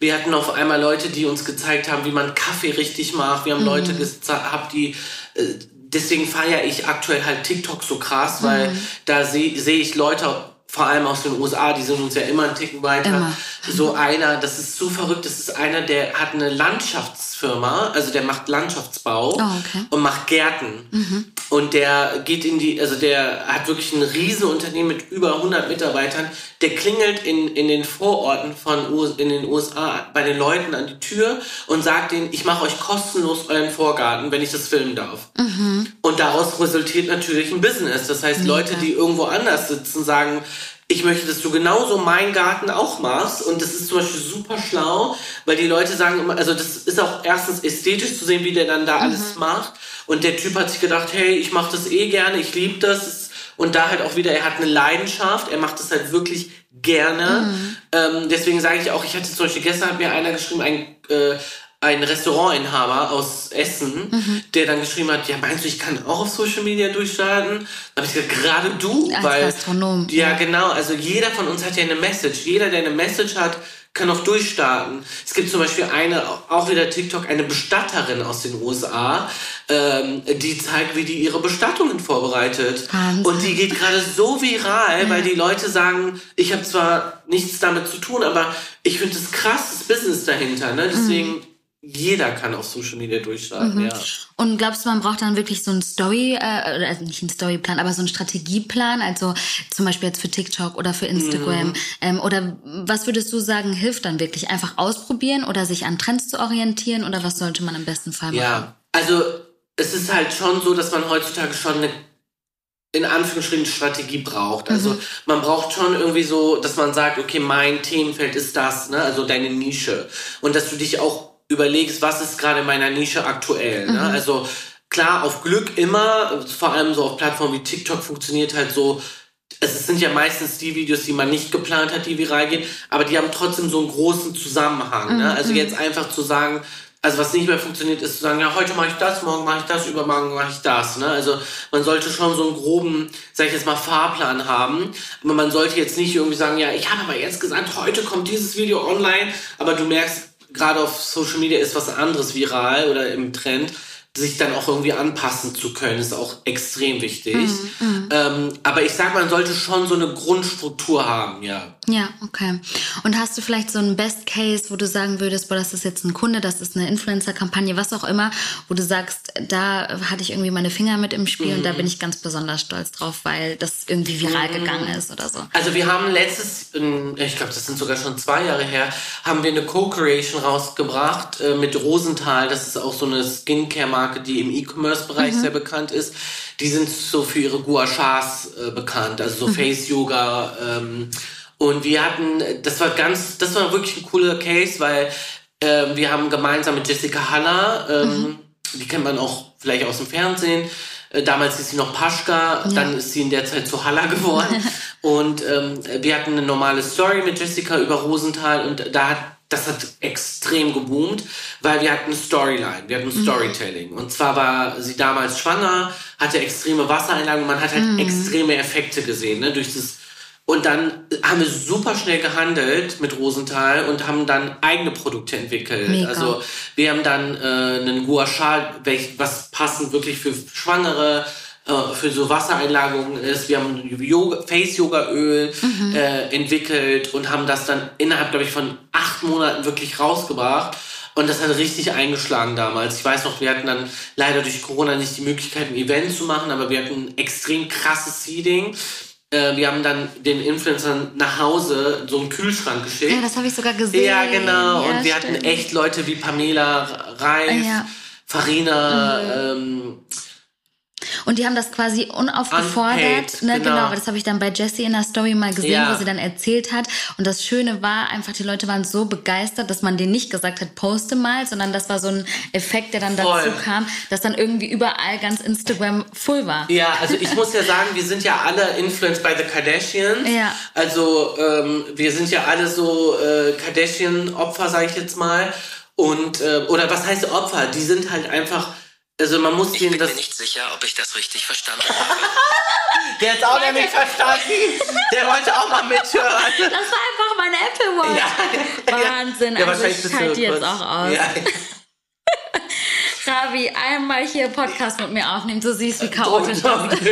Wir hatten auf einmal Leute, die uns gezeigt haben, wie man Kaffee richtig macht. Wir haben mhm. Leute gehabt, die äh, deswegen feiere ich aktuell halt TikTok so krass, weil mhm. da sehe seh ich Leute vor allem aus den USA, die sind uns ja immer einen Ticken weiter. Immer. So einer, das ist so verrückt, das ist einer, der hat eine Landschaftsfirma, also der macht Landschaftsbau oh, okay. und macht Gärten. Mhm. Und der geht in die, also der hat wirklich ein Riesenunternehmen mit über 100 Mitarbeitern. Der klingelt in, in den Vororten von US, in den USA bei den Leuten an die Tür und sagt ihnen, ich mache euch kostenlos euren Vorgarten, wenn ich das filmen darf. Mhm. Und daraus resultiert natürlich ein Business. Das heißt, Mega. Leute, die irgendwo anders sitzen, sagen, ich möchte, dass du genauso meinen Garten auch machst. Und das ist zum Beispiel super schlau, weil die Leute sagen immer, also das ist auch erstens ästhetisch zu sehen, wie der dann da mhm. alles macht. Und der Typ hat sich gedacht, hey, ich mache das eh gerne, ich liebe das. Und da halt auch wieder, er hat eine Leidenschaft, er macht das halt wirklich gerne. Mhm. Ähm, deswegen sage ich auch, ich hatte zum Beispiel gestern hat mir einer geschrieben, ein äh, ein Restaurantinhaber aus Essen, mhm. der dann geschrieben hat, ja, meinst du, ich kann auch auf Social Media durchstarten? Da habe ich gesagt, gerade du, Als weil Gastronom. Ja, ja, genau. Also jeder von uns hat ja eine Message. Jeder, der eine Message hat, kann auch durchstarten. Es gibt zum Beispiel eine, auch wieder TikTok, eine Bestatterin aus den USA, ähm, die zeigt, wie die ihre Bestattungen vorbereitet. Wahnsinn. Und die geht gerade so viral, ja. weil die Leute sagen, ich habe zwar nichts damit zu tun, aber ich finde das krasses Business dahinter. Ne? Deswegen mhm jeder kann auf Social Media durchstarten, mhm. ja. Und glaubst du, man braucht dann wirklich so einen Story, äh, also nicht einen Storyplan, aber so einen Strategieplan, also zum Beispiel jetzt für TikTok oder für Instagram, mhm. ähm, oder was würdest du sagen, hilft dann wirklich? Einfach ausprobieren oder sich an Trends zu orientieren oder was sollte man im besten Fall machen? Ja, also es ist halt schon so, dass man heutzutage schon eine in Anführungsstrichen Strategie braucht. Also mhm. man braucht schon irgendwie so, dass man sagt, okay, mein Themenfeld ist das, ne? also deine Nische. Und dass du dich auch überlegst, was ist gerade in meiner Nische aktuell. Ne? Mhm. Also klar, auf Glück immer, vor allem so auf Plattformen wie TikTok funktioniert halt so, es sind ja meistens die Videos, die man nicht geplant hat, die viral gehen, aber die haben trotzdem so einen großen Zusammenhang. Ne? Mhm. Also jetzt einfach zu sagen, also was nicht mehr funktioniert, ist zu sagen, ja, heute mache ich das, morgen mache ich das, übermorgen mache ich das. Ne? Also man sollte schon so einen groben, sag ich jetzt mal, Fahrplan haben. Aber man sollte jetzt nicht irgendwie sagen, ja, ich habe aber jetzt gesagt, heute kommt dieses Video online, aber du merkst, gerade auf Social Media ist was anderes viral oder im Trend sich dann auch irgendwie anpassen zu können, ist auch extrem wichtig. Mm, Ähm, aber ich sag, man sollte schon so eine Grundstruktur haben, ja. Ja, okay. Und hast du vielleicht so einen Best Case, wo du sagen würdest, boah, das ist jetzt ein Kunde, das ist eine Influencer-Kampagne, was auch immer, wo du sagst, da hatte ich irgendwie meine Finger mit im Spiel mm. und da mhm. bin ich ganz besonders stolz drauf, weil das irgendwie viral mm. gegangen ist oder so. Also wir haben letztes, ich glaube, das sind sogar schon zwei Jahre her, haben wir eine Co-Creation rausgebracht äh, mit Rosenthal. Das ist auch so eine Skincare-Marke Marke, die im E-Commerce-Bereich mhm. sehr bekannt ist. Die sind so für ihre Gua Shas äh, bekannt, also so mhm. Face-Yoga. Ähm, und wir hatten, das war ganz, das war wirklich ein cooler Case, weil äh, wir haben gemeinsam mit Jessica Haller, ähm, mhm. die kennt man auch vielleicht aus dem Fernsehen, äh, Damals ist sie noch Paschka, ja. dann ist sie in der Zeit zu Haller geworden. und ähm, wir hatten eine normale Story mit Jessica über Rosenthal und da hat das hat extrem geboomt, weil wir hatten Storyline, wir hatten mhm. Storytelling. Und zwar war sie damals schwanger, hatte extreme Wassereinlagen, man hat halt mhm. extreme Effekte gesehen, ne, durch das und dann haben wir super schnell gehandelt mit Rosenthal und haben dann eigene Produkte entwickelt. Mega. Also wir haben dann äh, einen Gua Sha, was passend wirklich für Schwangere, äh, für so Wassereinlagerungen ist. Wir haben Yoga, Face-Yoga-Öl mhm. äh, entwickelt und haben das dann innerhalb, glaube ich, von acht Monaten wirklich rausgebracht. Und das hat richtig eingeschlagen damals. Ich weiß noch, wir hatten dann leider durch Corona nicht die Möglichkeit, ein Event zu machen, aber wir hatten ein extrem krasses Seeding. Äh, wir haben dann den Influencern nach Hause so einen Kühlschrank geschickt. Ja, das habe ich sogar gesehen. Ja, genau. Ja, und wir stimmt. hatten echt Leute wie Pamela Reif, ja. Farina, mhm. ähm, und die haben das quasi unaufgefordert, ne, genau. genau, das habe ich dann bei Jessie in der Story mal gesehen, ja. wo sie dann erzählt hat. Und das Schöne war einfach, die Leute waren so begeistert, dass man denen nicht gesagt hat, poste mal, sondern das war so ein Effekt, der dann Voll. dazu kam, dass dann irgendwie überall ganz Instagram full war. Ja, also ich muss ja sagen, wir sind ja alle influenced by the Kardashians. Ja. Also ähm, wir sind ja alle so äh, Kardashian-Opfer, sage ich jetzt mal. Und äh, oder was heißt Opfer? Die sind halt einfach also man muss ich bin das mir nicht sicher, ob ich das richtig verstanden habe. Der hat auch nicht verstanden. Der wollte auch mal mithören. Das war einfach meine Apple Watch. Ja, Wahnsinn. Ja, also ich halte die jetzt auch aus. Ja. Ravi, einmal hier Podcast mit mir aufnehmen, so siehst wie chaotisch das ist.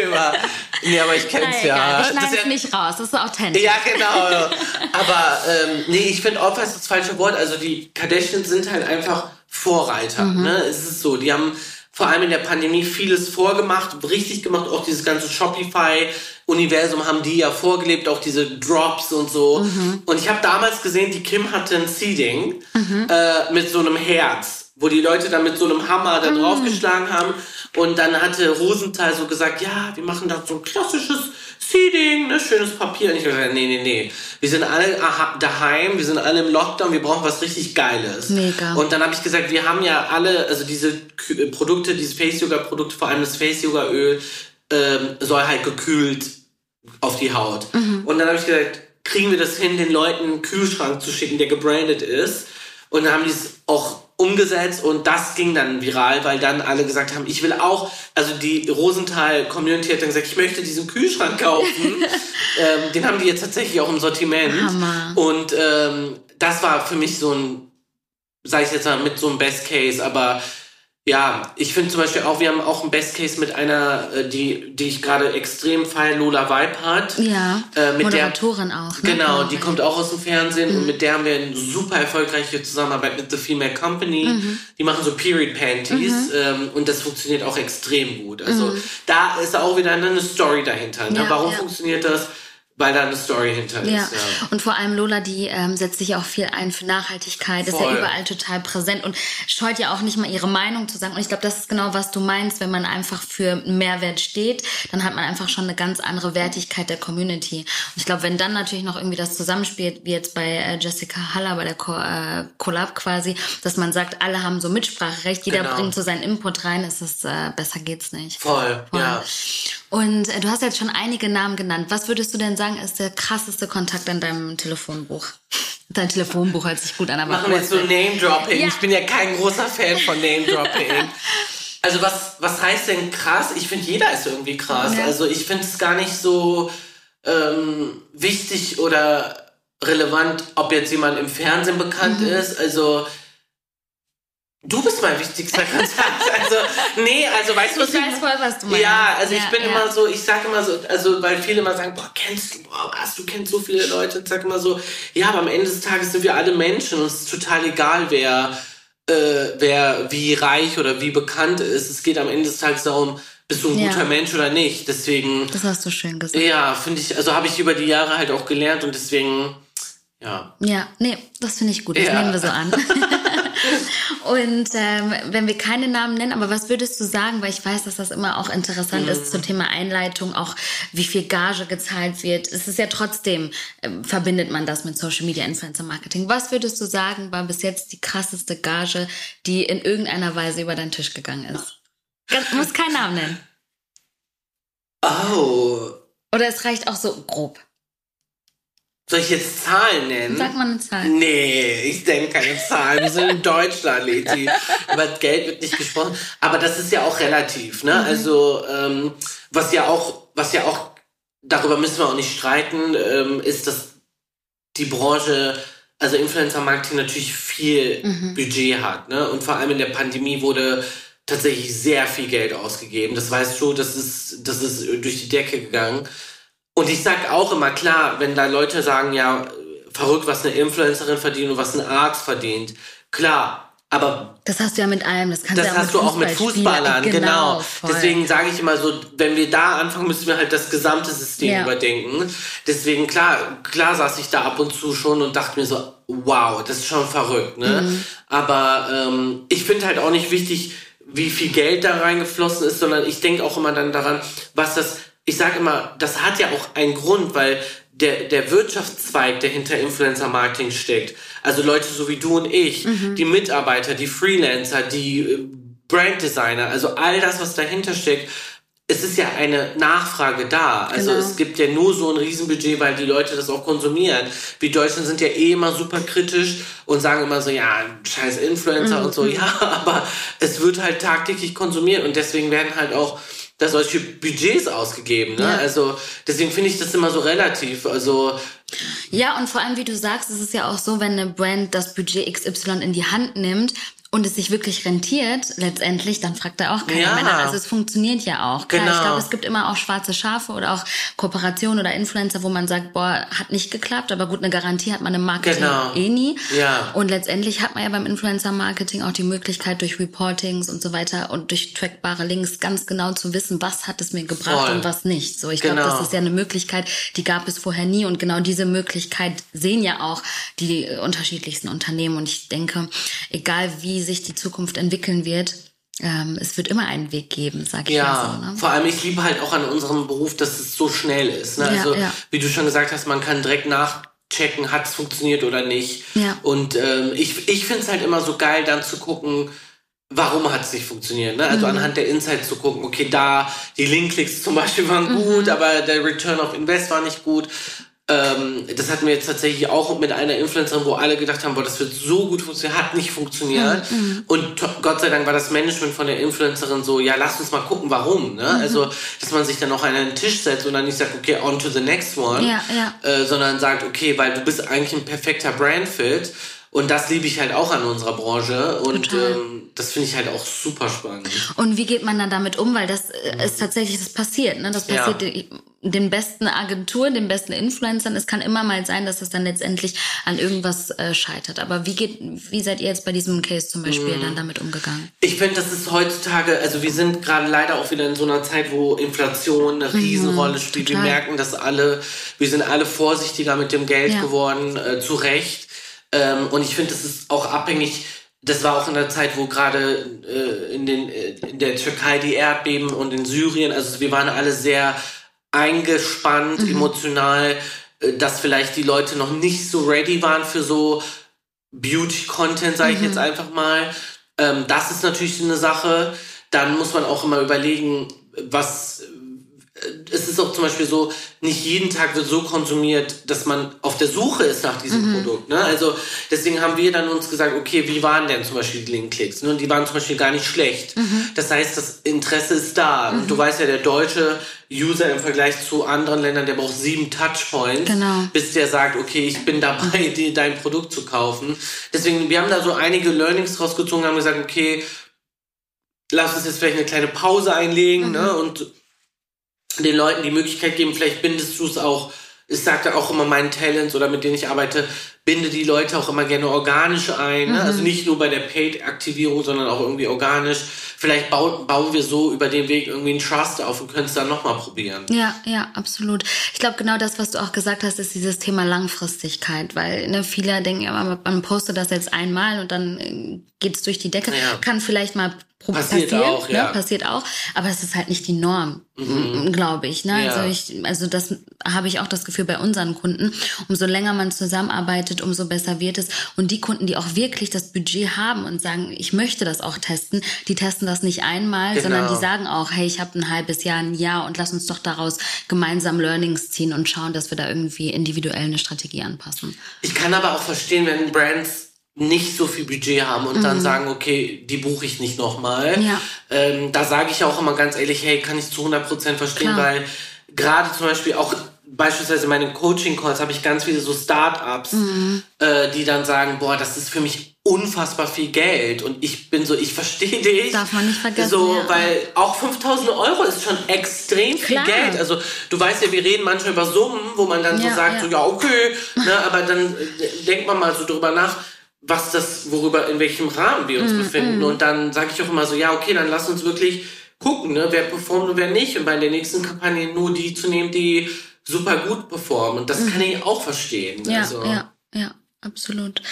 Nee, aber ich kenn's Na, ja. Ich schneide es ja, nicht raus, das ist authentisch. Ja, genau. Aber ähm, nee, ich finde Opfer ist das falsche Wort. Also die Kardashians sind halt einfach Vorreiter. Mhm. Ne? Es ist so, die haben vor allem in der Pandemie vieles vorgemacht, richtig gemacht. Auch dieses ganze Shopify-Universum haben die ja vorgelebt, auch diese Drops und so. Mhm. Und ich habe damals gesehen, die Kim hatte ein Seeding äh, mit so einem Herz, wo die Leute dann mit so einem Hammer da Mhm. draufgeschlagen haben. Und dann hatte Rosenthal so gesagt, ja, wir machen da so ein klassisches Seeding, ne, schönes Papier. Und ich gesagt, nee, nee, nee. Wir sind alle daheim, wir sind alle im Lockdown, wir brauchen was richtig Geiles. Mega. Und dann habe ich gesagt, wir haben ja alle, also diese äh, Produkte, diese Face-Yoga-Produkte, vor allem das Face-Yoga-Öl, ähm, soll halt gekühlt auf die Haut. Und dann habe ich gesagt, kriegen wir das hin, den Leuten einen Kühlschrank zu schicken, der gebrandet ist. Und dann haben die es auch umgesetzt und das ging dann viral, weil dann alle gesagt haben, ich will auch, also die Rosenthal-Community hat dann gesagt, ich möchte diesen Kühlschrank kaufen. ähm, den haben die jetzt tatsächlich auch im Sortiment. Hammer. Und ähm, das war für mich so ein, sag ich jetzt mal, mit so einem Best Case, aber ja, ich finde zum Beispiel auch, wir haben auch einen Best Case mit einer, äh, die, die ich gerade extrem feiere, Lola Weipart. Ja, Äh, mit der- Moderatorin auch. Ne? Genau, die kommt auch aus dem Fernsehen und mit der haben wir eine super erfolgreiche Zusammenarbeit mit The Female Company. Die machen so Period Panties ähm, und das funktioniert auch extrem gut. Also da ist auch wieder eine Story dahinter. Ne? Ja, Warum ja. funktioniert das? Weil da eine Story hinter Ja. ist. Ja. und vor allem Lola, die ähm, setzt sich auch viel ein für Nachhaltigkeit, ist ja Voll. überall total präsent und scheut ja auch nicht mal ihre Meinung zu sagen. Und ich glaube, das ist genau, was du meinst, wenn man einfach für Mehrwert steht, dann hat man einfach schon eine ganz andere Wertigkeit der Community. Und ich glaube, wenn dann natürlich noch irgendwie das zusammenspielt, wie jetzt bei äh, Jessica Haller, bei der Co äh, Collab quasi, dass man sagt, alle haben so Mitspracherecht, jeder Genau. bringt so seinen Input rein, ist es äh, besser geht's nicht. Voll, ja. Und äh, du hast jetzt schon einige Namen genannt. Was würdest du denn sagen, ist der krasseste Kontakt an deinem Telefonbuch? Dein Telefonbuch hört sich gut an, aber Machen wir jetzt so Name-Dropping. Ja. Ich bin ja kein großer Fan von Name-Dropping. Also was, was heißt denn krass? Ich finde, jeder ist irgendwie krass. Ja. Also ich finde es gar nicht so ähm, wichtig oder relevant, ob jetzt jemand im Fernsehen bekannt Mhm. ist. Also du bist mein wichtigster Kontakt. also nee, also weißt du, was Ich weiß voll, was du meinst. Ja, also Ja, ich bin ja. immer so, ich sag immer so, also weil viele immer sagen, boah, kennst du, boah, was, du kennst so viele Leute. Ich sag immer so, ja, aber am Ende des Tages sind wir alle Menschen und es ist total egal, wer, äh, wer wie reich oder wie bekannt ist. Es geht am Ende des Tages darum, bist du ein Ja. guter Mensch oder nicht. Deswegen, Das hast du schön gesagt. ja, finde ich, also habe ich über die Jahre halt auch gelernt und deswegen, ja. Ja, nee, das finde ich gut. Das nehmen wir so an. Und ähm, wenn wir keine Namen nennen, aber was würdest du sagen, weil ich weiß, dass das immer auch interessant ist zum Thema Einleitung, auch wie viel Gage gezahlt wird. Es ist ja trotzdem, ähm, verbindet man das mit Social Media Influencer Marketing. Was würdest du sagen, war bis jetzt die krasseste Gage, die in irgendeiner Weise über deinen Tisch gegangen ist? Ganz, muss keinen Namen nennen. Oh, Oder es reicht auch so grob. Soll ich jetzt Zahlen nennen? Sag mal eine Zahl. Nee, ich denke keine Zahlen. Wir sind in Deutschland, Leti. Über Geld wird nicht gesprochen. Aber das ist ja auch relativ, ne? Also, ähm, was ja auch, was ja auch, darüber müssen wir auch nicht streiten, ähm, ist, dass die Branche, also Influencer-Marketing natürlich viel Budget hat, ne? Und vor allem in der Pandemie wurde tatsächlich sehr viel Geld ausgegeben. Das weißt du, das ist, das ist durch die Decke gegangen. Und ich sag auch immer, klar, wenn da Leute sagen, ja, verrückt, was eine Influencerin verdient und was ein Arzt verdient. Klar, aber Das hast du ja mit allem. Das kannst das du ja auch hast du auch mit. Fußballern, genau. voll. Deswegen sage ich immer so, wenn wir da anfangen, müssen wir halt das gesamte System Ja. überdenken. Deswegen, klar, klar saß ich da ab und zu schon und dachte mir so, wow, das ist schon verrückt, ne? Mhm. Aber ähm, ich finde halt auch nicht wichtig, wie viel Geld da reingeflossen ist, sondern ich denke auch immer dann daran, was das, ich sage immer, das hat ja auch einen Grund, weil der, der Wirtschaftszweig, der hinter Influencer-Marketing steckt, also Leute so wie du und ich, Mhm. die Mitarbeiter, die Freelancer, die äh, Branddesigner, also all das, was dahinter steckt, es ist ja eine Nachfrage da. Also Genau. es gibt ja nur so ein Riesenbudget, weil die Leute das auch konsumieren. Wir Deutschen sind ja eh immer super kritisch und sagen immer so, ja, scheiß Influencer und so. Mhm. Ja, aber es wird halt tagtäglich konsumiert und deswegen werden halt auch da solche Budgets ausgegeben. Ne? Ja. Also deswegen finde ich das immer so relativ. Also Ja, und vor allem, wie du sagst, ist es ja auch so, wenn eine Brand das Budget XY in die Hand nimmt und es sich wirklich rentiert, letztendlich, dann fragt er auch keine Ja. Männer. Also es funktioniert ja auch. Klar, Genau. ich glaube, es gibt immer auch schwarze Schafe oder auch Kooperationen oder Influencer, wo man sagt, boah, hat nicht geklappt, aber gut, eine Garantie hat man im Marketing Genau. eh nie. Ja. Und letztendlich hat man ja beim Influencer-Marketing auch die Möglichkeit, durch Reportings und so weiter und durch trackbare Links ganz genau zu wissen, was hat es mir gebracht Voll. und was nicht. So, ich glaube, Genau. das ist ja eine Möglichkeit, die gab es vorher nie. Und genau diese Möglichkeit sehen ja auch die unterschiedlichsten Unternehmen. Und ich denke, egal wie sich die Zukunft entwickeln wird, ähm, es wird immer einen Weg geben, sag ich Ja, mal so. Ne? vor allem ich liebe halt auch an unserem Beruf, dass es so schnell ist. Ne? Ja, also ja. wie du schon gesagt hast, man kann direkt nachchecken, hat es funktioniert oder nicht. Ja. Und ähm, ich, ich finde es halt immer so geil, dann zu gucken, warum hat es nicht funktioniert. Ne? Also Mhm. anhand der Insights zu gucken, okay, da die Linkklicks zum Beispiel waren Mhm. gut, aber der Return of Invest war nicht gut. Ähm, das hatten wir jetzt tatsächlich auch mit einer Influencerin, wo alle gedacht haben, boah, das wird so gut funktionieren, hat nicht funktioniert. Mhm, Und Gott sei Dank war das Management von der Influencerin so, ja, lass uns mal gucken, warum. Ne? Mhm. Also, dass man sich dann auch an einen Tisch setzt und dann nicht sagt, okay, on to the next one, Ja, ja. Äh, sondern sagt, okay, weil du bist eigentlich ein perfekter Brandfit. Und das liebe ich halt auch an unserer Branche. Und ähm, das finde ich halt auch super spannend. Und wie geht man dann damit um? Weil das äh, ist tatsächlich, das passiert. Ne? Das Ja. passiert die- den besten Agenturen, den besten Influencern. Es kann immer mal sein, dass es dann letztendlich an irgendwas äh, scheitert. Aber wie geht, wie seid ihr jetzt bei diesem Case zum Beispiel dann damit umgegangen? Ich finde, das ist heutzutage, also wir sind gerade leider auch wieder in so einer Zeit, wo Inflation eine Riesenrolle spielt. Wir Mhm, total. merken das alle, wir sind alle vorsichtiger mit dem Geld Ja. geworden, äh, zu Recht. Ähm, und ich finde, das ist auch abhängig, das war auch in der Zeit, wo gerade äh, in, den, äh, in der Türkei die Erdbeben und in Syrien, also wir waren alle sehr eingespannt, Mhm. emotional, äh, dass vielleicht die Leute noch nicht so ready waren für so Beauty-Content, sage ich Mhm. jetzt einfach mal. Ähm, das ist natürlich eine Sache. Dann muss man auch immer überlegen, was. Es ist auch zum Beispiel so, nicht jeden Tag wird so konsumiert, dass man auf der Suche ist nach diesem Produkt. Ne? Also deswegen haben wir dann uns gesagt, okay, wie waren denn zum Beispiel die Linkklicks? Ne? Und die waren zum Beispiel gar nicht schlecht. Das heißt, das Interesse ist da. Und du weißt ja, der deutsche User im Vergleich zu anderen Ländern, der braucht sieben Touchpoints, Genau. bis der sagt, okay, ich bin dabei, dir dein Produkt zu kaufen. Deswegen, wir haben da so einige Learnings rausgezogen, haben gesagt, okay, lass uns jetzt vielleicht eine kleine Pause einlegen, ne, und den Leuten die Möglichkeit geben, vielleicht bindest du es auch, ich sagte auch immer meinen Talents oder mit denen ich arbeite, binde die Leute auch immer gerne organisch ein, ne? also nicht nur bei der Paid-Aktivierung, sondern auch irgendwie organisch. Vielleicht bauen, bauen wir so über den Weg irgendwie einen Trust auf und können es dann nochmal probieren. Ja, ja, absolut. Ich glaube, genau das, was du auch gesagt hast, ist dieses Thema Langfristigkeit, weil ne, viele denken ja, man, man postet das jetzt einmal und dann äh, geht's durch die Decke. Ja. Kann vielleicht mal Passiert passieren, auch, ja. ne, passiert auch, aber es ist halt nicht die Norm, glaube ich. Ne? Ja. Also ich, also das habe ich auch das Gefühl bei unseren Kunden. Umso länger man zusammenarbeitet, umso besser wird es. Und die Kunden, die auch wirklich das Budget haben und sagen, ich möchte das auch testen, die testen das nicht einmal, Genau. sondern die sagen auch, hey, ich habe ein halbes Jahr, ein Jahr und lass uns doch daraus gemeinsam Learnings ziehen und schauen, dass wir da irgendwie individuell eine Strategie anpassen. Ich kann aber auch verstehen, wenn Brands nicht so viel Budget haben und dann sagen, okay, die buche ich nicht nochmal. Ja. Ähm, da sage ich auch immer ganz ehrlich, hey, kann ich zu 100% verstehen, Klar. weil gerade zum Beispiel auch beispielsweise in meinen Coaching-Calls habe ich ganz viele so Startups, äh, die dann sagen, boah, das ist für mich unfassbar viel Geld und ich bin so, ich verstehe dich. Darf man nicht vergessen, So, ja. weil auch 5000 Euro ist schon extrem viel Klar. Geld. Also du weißt ja, wir reden manchmal über Summen, wo man dann so Ja, sagt, ja. so ja, okay, ne, aber dann äh, denkt man mal so drüber nach, was das, worüber, in welchem Rahmen wir uns Mm, befinden. Und dann sage ich auch immer so, ja, okay, dann lass uns wirklich gucken, ne, wer performt und wer nicht. Und bei der nächsten Kampagne nur die zu nehmen, die super gut performen. Und das kann ich auch verstehen. Mm. Ja, also. ja, ja, absolut.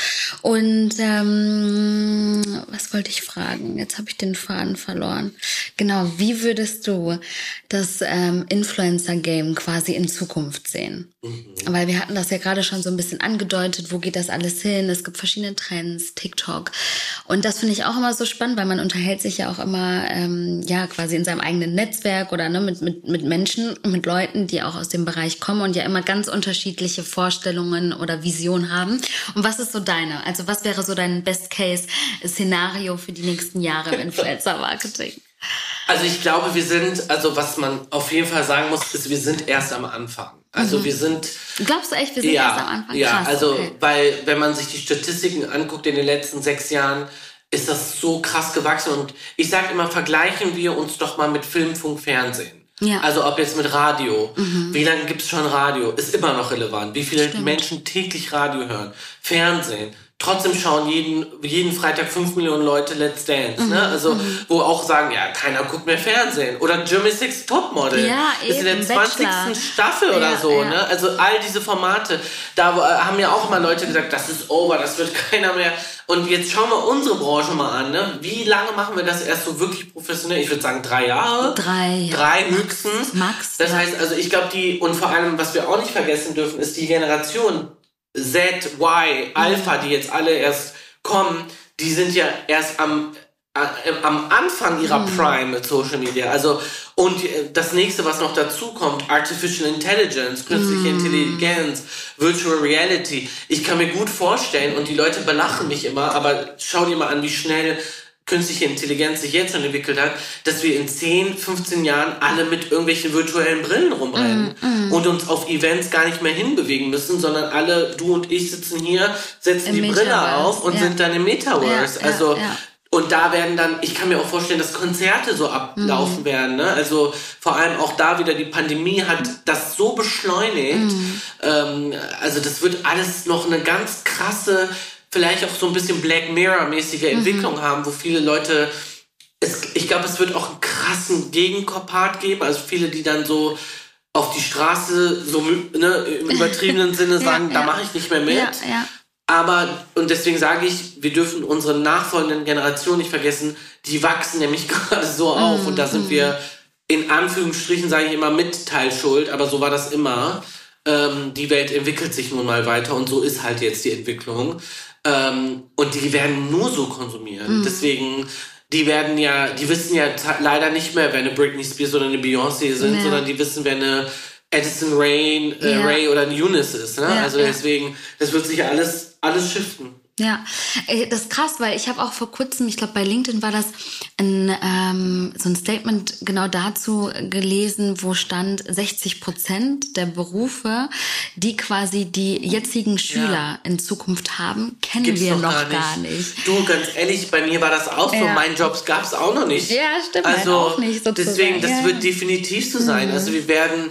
Und ähm, was wollte ich fragen? Jetzt habe ich den Faden verloren. Genau, wie würdest du das ähm, Influencer-Game quasi in Zukunft sehen? Weil wir hatten das ja gerade schon so ein bisschen angedeutet, wo geht das alles hin? Es gibt verschiedene Trends, TikTok. Und das finde ich auch immer so spannend, weil man unterhält sich ja auch immer ähm, ja quasi in seinem eigenen Netzwerk oder ne, mit, mit, mit Menschen, mit Leuten, die auch aus dem Bereich kommen und ja immer ganz unterschiedliche Vorstellungen oder Visionen haben. Und was ist so deine? Also was wäre so dein Best-Case-Szenario für die nächsten Jahre im Influencer-Marketing? Also ich glaube, wir sind, also was man auf jeden Fall sagen muss, ist, wir sind erst am Anfang. Also wir sind Glaubst du echt, wir sind ja, erst am Anfang? Ja, Krass, also okay. weil wenn man sich die Statistiken anguckt in den letzten sechs Jahren, ist das so krass gewachsen. Und ich sage immer, vergleichen wir uns doch mal mit Film, Funk, Fernsehen. Ja. Also ob jetzt mit Radio. Wie lange gibt's schon Radio? Ist immer noch relevant. Wie viele Menschen täglich Radio hören? Fernsehen. Trotzdem schauen jeden, jeden Freitag fünf Millionen Leute Let's Dance. Mhm. Ne? Also, wo auch sagen, ja, keiner guckt mehr Fernsehen. Oder Jeremy Six Topmodel. Ja, ist in der eben, 20. Bachelor. Staffel oder Ja, so. ja. Ne? Also all diese Formate, da äh, haben ja auch mal Leute gesagt, das ist over, das wird keiner mehr. Und jetzt schauen wir unsere Branche mal an. Ne? Wie lange machen wir das erst so wirklich professionell? Ich würde sagen drei Jahre. Drei. Drei höchstens. Max, Das heißt, also ich glaube, die, und vor allem, was wir auch nicht vergessen dürfen, ist die Generation Z, Y, Alpha, die jetzt alle erst kommen, die sind ja erst am am Anfang ihrer Mhm. Prime mit Social Media. Also, und äh, das nächste, was noch dazu kommt, Artificial Intelligence, künstliche Mhm. Intelligenz, Virtual Reality. Ich kann mir gut vorstellen, und die Leute belachen mich immer, aber schau dir mal an, wie schnell künstliche Intelligenz sich jetzt schon entwickelt hat, dass wir in 10, 15 Jahren alle mit irgendwelchen virtuellen Brillen rumrennen Mhm, und uns auf Events gar nicht mehr hinbewegen müssen, sondern alle, du und ich sitzen hier, setzen Im die Brille Metaverse, auf und ja. sind dann im Metaverse. Ja, also ja. Und da werden dann, ich kann mir auch vorstellen, dass Konzerte so ablaufen Mhm. werden. Ne? Also vor allem auch da wieder, die Pandemie hat das so beschleunigt. Mhm. Ähm, also das wird alles noch eine ganz krasse, vielleicht auch so ein bisschen Black Mirror-mäßige Mhm. Entwicklung haben, wo viele Leute, es, ich glaube, es wird auch einen krassen Gegenpart geben. Also viele, die dann so auf die Straße so ne, im übertriebenen Sinne sagen, da ja. mache ich nicht mehr mit. Ja, ja. Aber, und deswegen sage ich, wir dürfen unsere nachfolgenden Generationen nicht vergessen, die wachsen nämlich gerade so auf. Und da sind wir in Anführungsstrichen, sage ich immer, mit Teilschuld, aber so war das immer. Ähm, die Welt entwickelt sich nun mal weiter und so ist halt jetzt die Entwicklung. Ähm, und die werden nur so konsumieren. Deswegen, die werden ja, die wissen ja leider nicht mehr, wer eine Britney Spears oder eine Beyoncé sind, Ja. sondern die wissen, wer eine Addison Rain, äh, Ja. Ray oder eine Eunice ist. Ne? Ja, also deswegen, das wird sich alles, alles shiften. Ja, Ey, das ist krass, weil ich habe auch vor kurzem, ich glaube bei LinkedIn war das ein, ähm, so ein Statement genau dazu gelesen, wo stand 60 Prozent der Berufe, die quasi die jetzigen Schüler in Zukunft haben, kennen Gibt's wir noch gar nicht. Du, ganz ehrlich, bei mir war das auch so. Ja. Mein Jobs gab es auch noch nicht. Ja, stimmt, meinen Also, auch nicht, sozusagen. deswegen, das Ja, Mhm. wird ja. definitiv so sein. Also, wir werden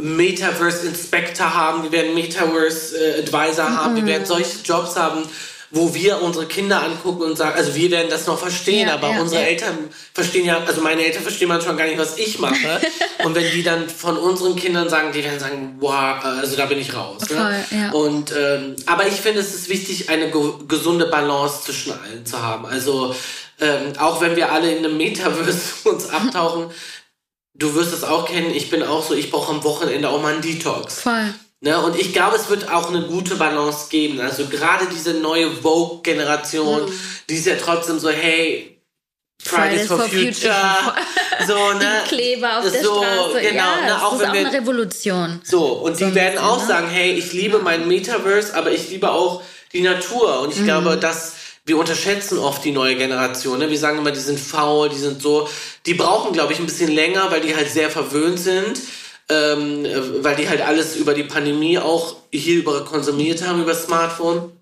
Metaverse Inspector haben, wir werden Metaverse äh, Advisor haben, Mhm. wir werden solche Jobs haben, wo wir unsere Kinder angucken und sagen, also wir werden das noch verstehen, Ja, aber ja, unsere ja. Eltern verstehen ja, also meine Eltern verstehen manchmal gar nicht, was ich mache. und wenn die dann von unseren Kindern sagen, die werden sagen, wow, also da bin ich raus. ne? Voll, ja. Und ähm, aber ich finde, es ist wichtig, eine ge gesunde Balance zwischen allen zu haben. Also ähm, auch wenn wir alle in einem Metaverse uns abtauchen, du wirst es auch kennen, ich bin auch so, ich brauche am Wochenende auch mal einen Detox. Voll. Ne? Und ich glaube, es wird auch eine gute Balance geben. Also gerade diese neue Vogue-Generation, die ist ja trotzdem so, hey, Fridays, for, Future. so, ne? Die Kleber auf der so, Straße. Genau, ja, ne? das auch ist wenn auch wir, eine Revolution. so, und die ein werden auch ne? sagen, hey, ich liebe mein Metaverse, aber ich liebe auch die Natur. Und ich Mhm. glaube, dass wir unterschätzen oft die neue Generation. Ne? Wir sagen immer, die sind faul, die sind so. Die brauchen, glaube ich, ein bisschen länger, weil die halt sehr verwöhnt sind. Ähm, äh, weil die halt alles über die Pandemie auch hier über konsumiert haben, über Smartphone.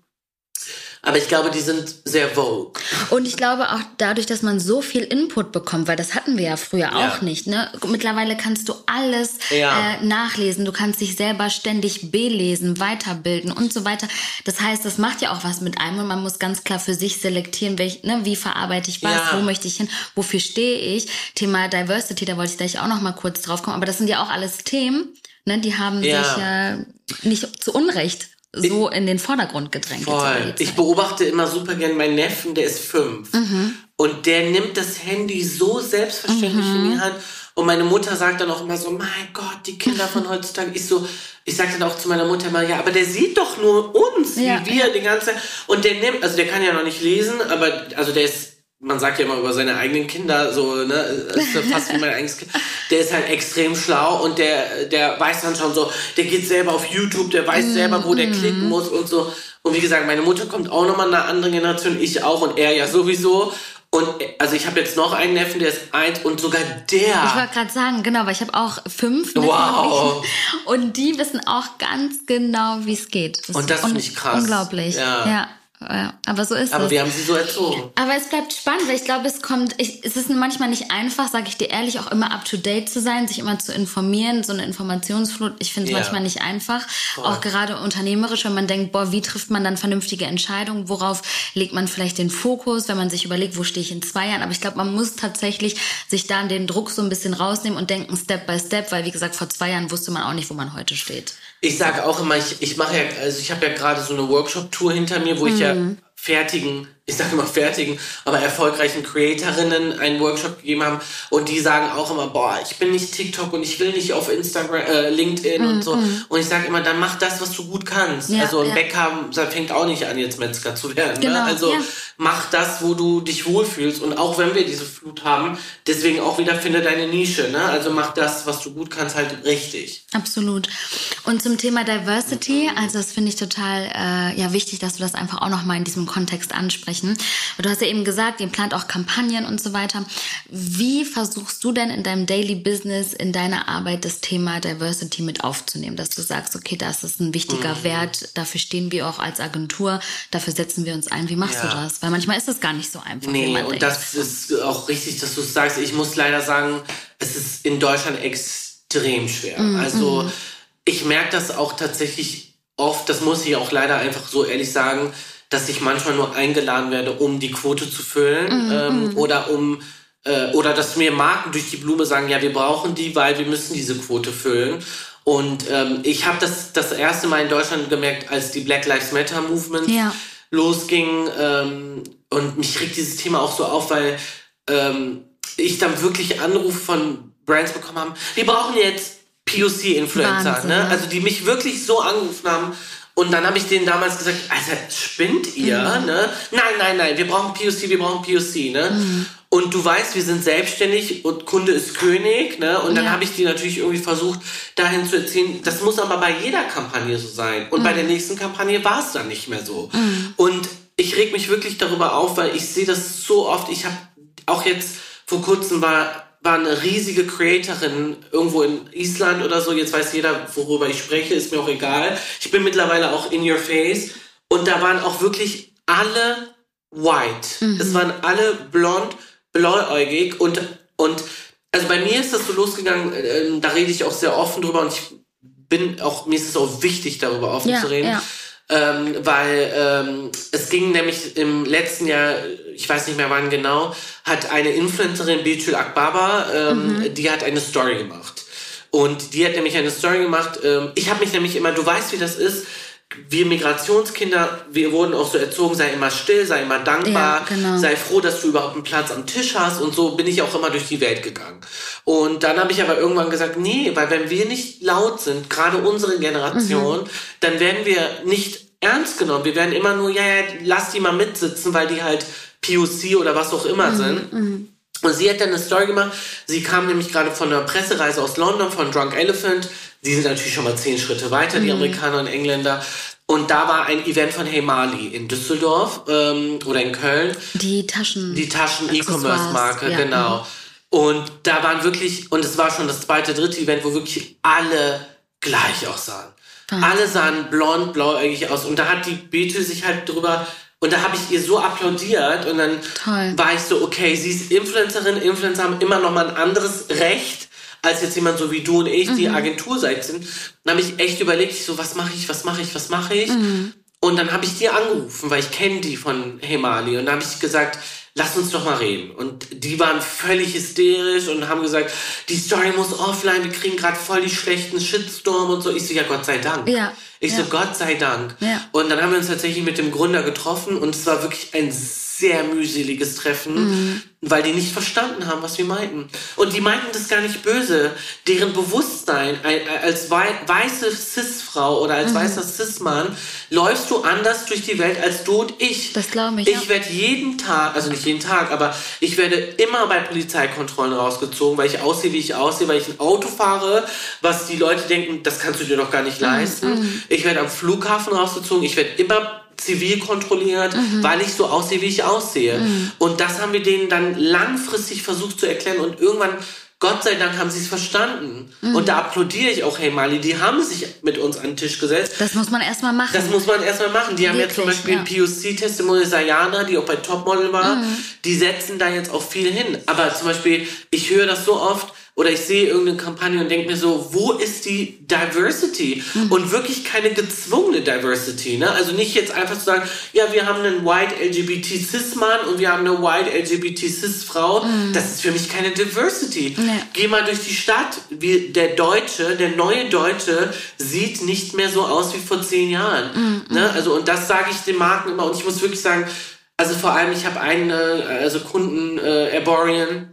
Aber ich glaube, die sind sehr vogue. Und ich glaube auch dadurch, dass man so viel Input bekommt, weil das hatten wir ja früher Ja. auch nicht. Ne? Mittlerweile kannst du alles Ja. äh, nachlesen. Du kannst dich selber ständig belesen, weiterbilden und so weiter. Das heißt, das macht ja auch was mit einem und man muss ganz klar für sich selektieren, welch, ne, wie verarbeite ich was, Ja. wo möchte ich hin, wofür stehe ich. Thema Diversity, da wollte ich gleich auch noch mal kurz drauf kommen. Aber das sind ja auch alles Themen, ne, die haben sich ja nicht zu Unrecht so in den Vordergrund gedrängt. Voll. Ich beobachte immer super gern meinen Neffen, der ist fünf. Mhm. Und der nimmt das Handy so selbstverständlich Mhm. in die Hand. Und meine Mutter sagt dann auch immer so, mein Gott, die Kinder von heutzutage. Ich so, ich sag dann auch zu meiner Mutter immer, ja, aber der sieht doch nur uns, Ja, wie wir die ganze Zeit. Und der nimmt, also der kann ja noch nicht lesen, aber also der ist, man sagt ja immer über seine eigenen Kinder, so, ne, ist fast wie mein eigenes Kind. Der ist halt extrem schlau und der, der weiß dann schon so, der geht selber auf YouTube, der weiß selber, wo der klicken muss und so. Und wie gesagt, meine Mutter kommt auch nochmal in einer anderen Generation, ich auch und er ja sowieso. Und also ich habe jetzt noch einen Neffen, der ist eins und sogar der. Ich wollte gerade sagen, genau, weil ich habe auch fünf. Neffen Wow. Und die wissen auch ganz genau, wie es geht. Und das finde ich krass. Unglaublich. Ja. Ja. Ja, aber so ist Aber es. wir haben sie so erzogen. Aber es bleibt spannend, weil ich glaube, es kommt, ich, es ist manchmal nicht einfach, sage ich dir ehrlich, auch immer up to date zu sein, sich immer zu informieren, so eine Informationsflut. Ich finde es Ja. manchmal nicht einfach, auch gerade unternehmerisch, wenn man denkt, boah, wie trifft man dann vernünftige Entscheidungen, worauf legt man vielleicht den Fokus, wenn man sich überlegt, wo stehe ich in zwei Jahren. Aber ich glaube, man muss tatsächlich sich da den Druck so ein bisschen rausnehmen und denken Step by Step, weil wie gesagt, vor zwei Jahren wusste man auch nicht, wo man heute steht. Ich sage auch immer, ich, ich mache ja, also ich habe ja gerade so eine Workshop-Tour hinter mir, wo ich ja Mhm. fertigen, ich sage immer fertigen, aber erfolgreichen Creatorinnen einen Workshop gegeben haben und die sagen auch immer, boah, ich bin nicht TikTok und ich will nicht auf Instagram, äh, LinkedIn und so. Und ich sage immer, dann mach das, was du gut kannst. Mhm, Ja, also ein ja. Bäcker fängt auch nicht an, jetzt Metzger zu werden. Genau, ne? Also ja. mach das, wo du dich wohlfühlst. Und auch wenn wir diese Flut haben, deswegen auch wieder finde deine Nische. Ne? Also mach das, was du gut kannst, halt richtig. Absolut. Und zum Thema Diversity, also das finde ich total äh, ja wichtig, dass du das einfach auch nochmal in diesem Kontext ansprechen. Du hast ja eben gesagt, ihr plant auch Kampagnen und so weiter. Wie versuchst du denn in deinem Daily Business, in deiner Arbeit das Thema Diversity mit aufzunehmen, dass du sagst, okay, das ist ein wichtiger Wert, dafür stehen wir auch als Agentur, dafür setzen wir uns ein. Wie machst Ja. du das? Weil manchmal ist das gar nicht so einfach. Nee, und denkt. das ist auch richtig, dass du es sagst. Ich muss leider sagen, es ist in Deutschland extrem schwer. Mm, Also ich merke das auch tatsächlich oft, das muss ich auch leider einfach so ehrlich sagen, dass ich manchmal nur eingeladen werde, um die Quote zu füllen Mm, ähm, oder um äh, oder dass mir Marken durch die Blume sagen, ja, wir brauchen die, weil wir müssen diese Quote füllen. Und ähm, ich habe das das erste Mal in Deutschland gemerkt, als die Black Lives Matter Movement Ja. losging. Ähm, und mich regt dieses Thema auch so auf, weil ähm, ich dann wirklich Anrufe von Brands bekommen habe, wir brauchen jetzt POC-Influencer, ne? Also die mich wirklich so angerufen haben. Und dann habe ich denen damals gesagt, Alter, spinnt ihr, Mhm. ne? Nein, nein, nein, wir brauchen POC, wir brauchen POC, ne? Mhm. Und du weißt, wir sind selbstständig und Kunde ist König, ne? Und dann Ja. habe ich die natürlich irgendwie versucht, dahin zu erzählen, das muss aber bei jeder Kampagne so sein. Und Mhm. bei der nächsten Kampagne war es dann nicht mehr so. Und ich reg mich wirklich darüber auf, weil ich sehe das so oft. Ich habe auch jetzt vor kurzem war war eine riesige Creatorin irgendwo in Island oder so. Jetzt weiß jeder, worüber ich spreche, ist mir auch egal. Ich bin mittlerweile auch in your face. Und da waren auch wirklich alle white. Es waren alle blond, blauäugig und, und also bei mir ist das so losgegangen, ähm, da rede ich auch sehr offen drüber und ich bin auch, mir ist es auch wichtig, darüber offen Ja, zu reden. ja. Ähm, weil ähm, es ging nämlich im letzten Jahr, ich weiß nicht mehr wann genau, hat eine Influencerin, Bilchul Akbaba, ähm, Mhm. die hat eine Story gemacht. Und die hat nämlich eine Story gemacht. Ähm, ich habe mich nämlich immer, du weißt, wie das ist. Wir Migrationskinder, wir wurden auch so erzogen, sei immer still, sei immer dankbar, Ja, genau. sei froh, dass du überhaupt einen Platz am Tisch hast. Und so bin ich auch immer durch die Welt gegangen. Und dann habe ich aber irgendwann gesagt, nee, weil wenn wir nicht laut sind, gerade unsere Generation, Mhm. dann werden wir nicht ernst genommen. Wir werden immer nur, ja, ja, lass die mal mitsitzen, weil die halt POC oder was auch immer sind. Und sie hat dann eine Story gemacht. Sie kam nämlich gerade von einer Pressereise aus London, von Drunk Elephant. Die sind natürlich schon mal zehn Schritte weiter, die Amerikaner und Engländer. Und da war ein Event von Hey Mali in Düsseldorf ähm, oder in Köln. Die Taschen. Die Accessoires, Taschen-E-Commerce-Marke, ja, genau. Und da waren wirklich, und es war schon das zweite, dritte Event, wo wirklich alle gleich aussahen. Wahnsinn. Alle sahen blond, blauäugig aus. Und da hat die Beete sich halt drüber, und da habe ich ihr so applaudiert. Und dann Toll. war ich so, okay, sie ist Influencerin. Influencer haben immer noch mal ein anderes Recht als jetzt jemand so wie du und ich, die Agenturseit sind. Dann habe ich echt überlegt, ich so, was mache ich, was mache ich, was mache ich? Und dann habe ich die angerufen, weil ich kenne die von Hemali. Und dann habe ich gesagt, lass uns doch mal reden. Und die waren völlig hysterisch und haben gesagt, die Story muss offline, wir kriegen gerade voll die schlechten Shitstorm und so. Ich so, ja, Gott sei Dank. Ja, Ich ja. so, Gott sei Dank. Ja. Und dann haben wir uns tatsächlich mit dem Gründer getroffen und es war wirklich ein sehr mühseliges Treffen, Mhm. weil die nicht verstanden haben, was wir meinten. Und die meinten das gar nicht böse. Deren Bewusstsein ein- als wei weiße Cis-Frau oder Mhm. als weißer Cis-Mann läufst du anders durch die Welt als du und ich. Das glaube ich, Ich ja. werde jeden Tag, also nicht jeden Tag, aber ich werde immer bei Polizeikontrollen rausgezogen, weil ich aussehe, wie ich aussehe, weil ich ein Auto fahre, was die Leute denken, das kannst du dir doch gar nicht leisten. Ich werde am Flughafen rausgezogen, ich werde immer zivil kontrolliert, weil ich so aussehe, wie ich aussehe. Und das haben wir denen dann langfristig versucht zu erklären und irgendwann Gott sei Dank haben sie es verstanden. Mhm. Und da applaudiere ich auch, hey Mali, die haben sich mit uns an den Tisch gesetzt. Das muss man erstmal machen. Das muss man erstmal machen. Die Wirklich, haben jetzt zum Beispiel ja. POC-Testimonial Sayana, die auch bei Topmodel war, mhm. die setzen da jetzt auch viel hin. Aber zum Beispiel, ich höre das so oft, oder ich sehe irgendeine Kampagne und denke mir so, wo ist die Diversity? Mhm. Und wirklich keine gezwungene Diversity. Ne? Also nicht jetzt einfach zu sagen, ja, wir haben einen White LGBT Cis-Mann und wir haben eine White LGBT Cis-Frau. Mhm. Das ist für mich keine Diversity. Nee. Geh mal durch die Stadt. Der Deutsche, der neue Deutsche sieht nicht mehr so aus wie vor zehn Jahren. Mhm. Ne? Also, und das sage ich den Marken immer. Und ich muss wirklich sagen, also vor allem, ich habe einen, also Kunden, äh, Arborian,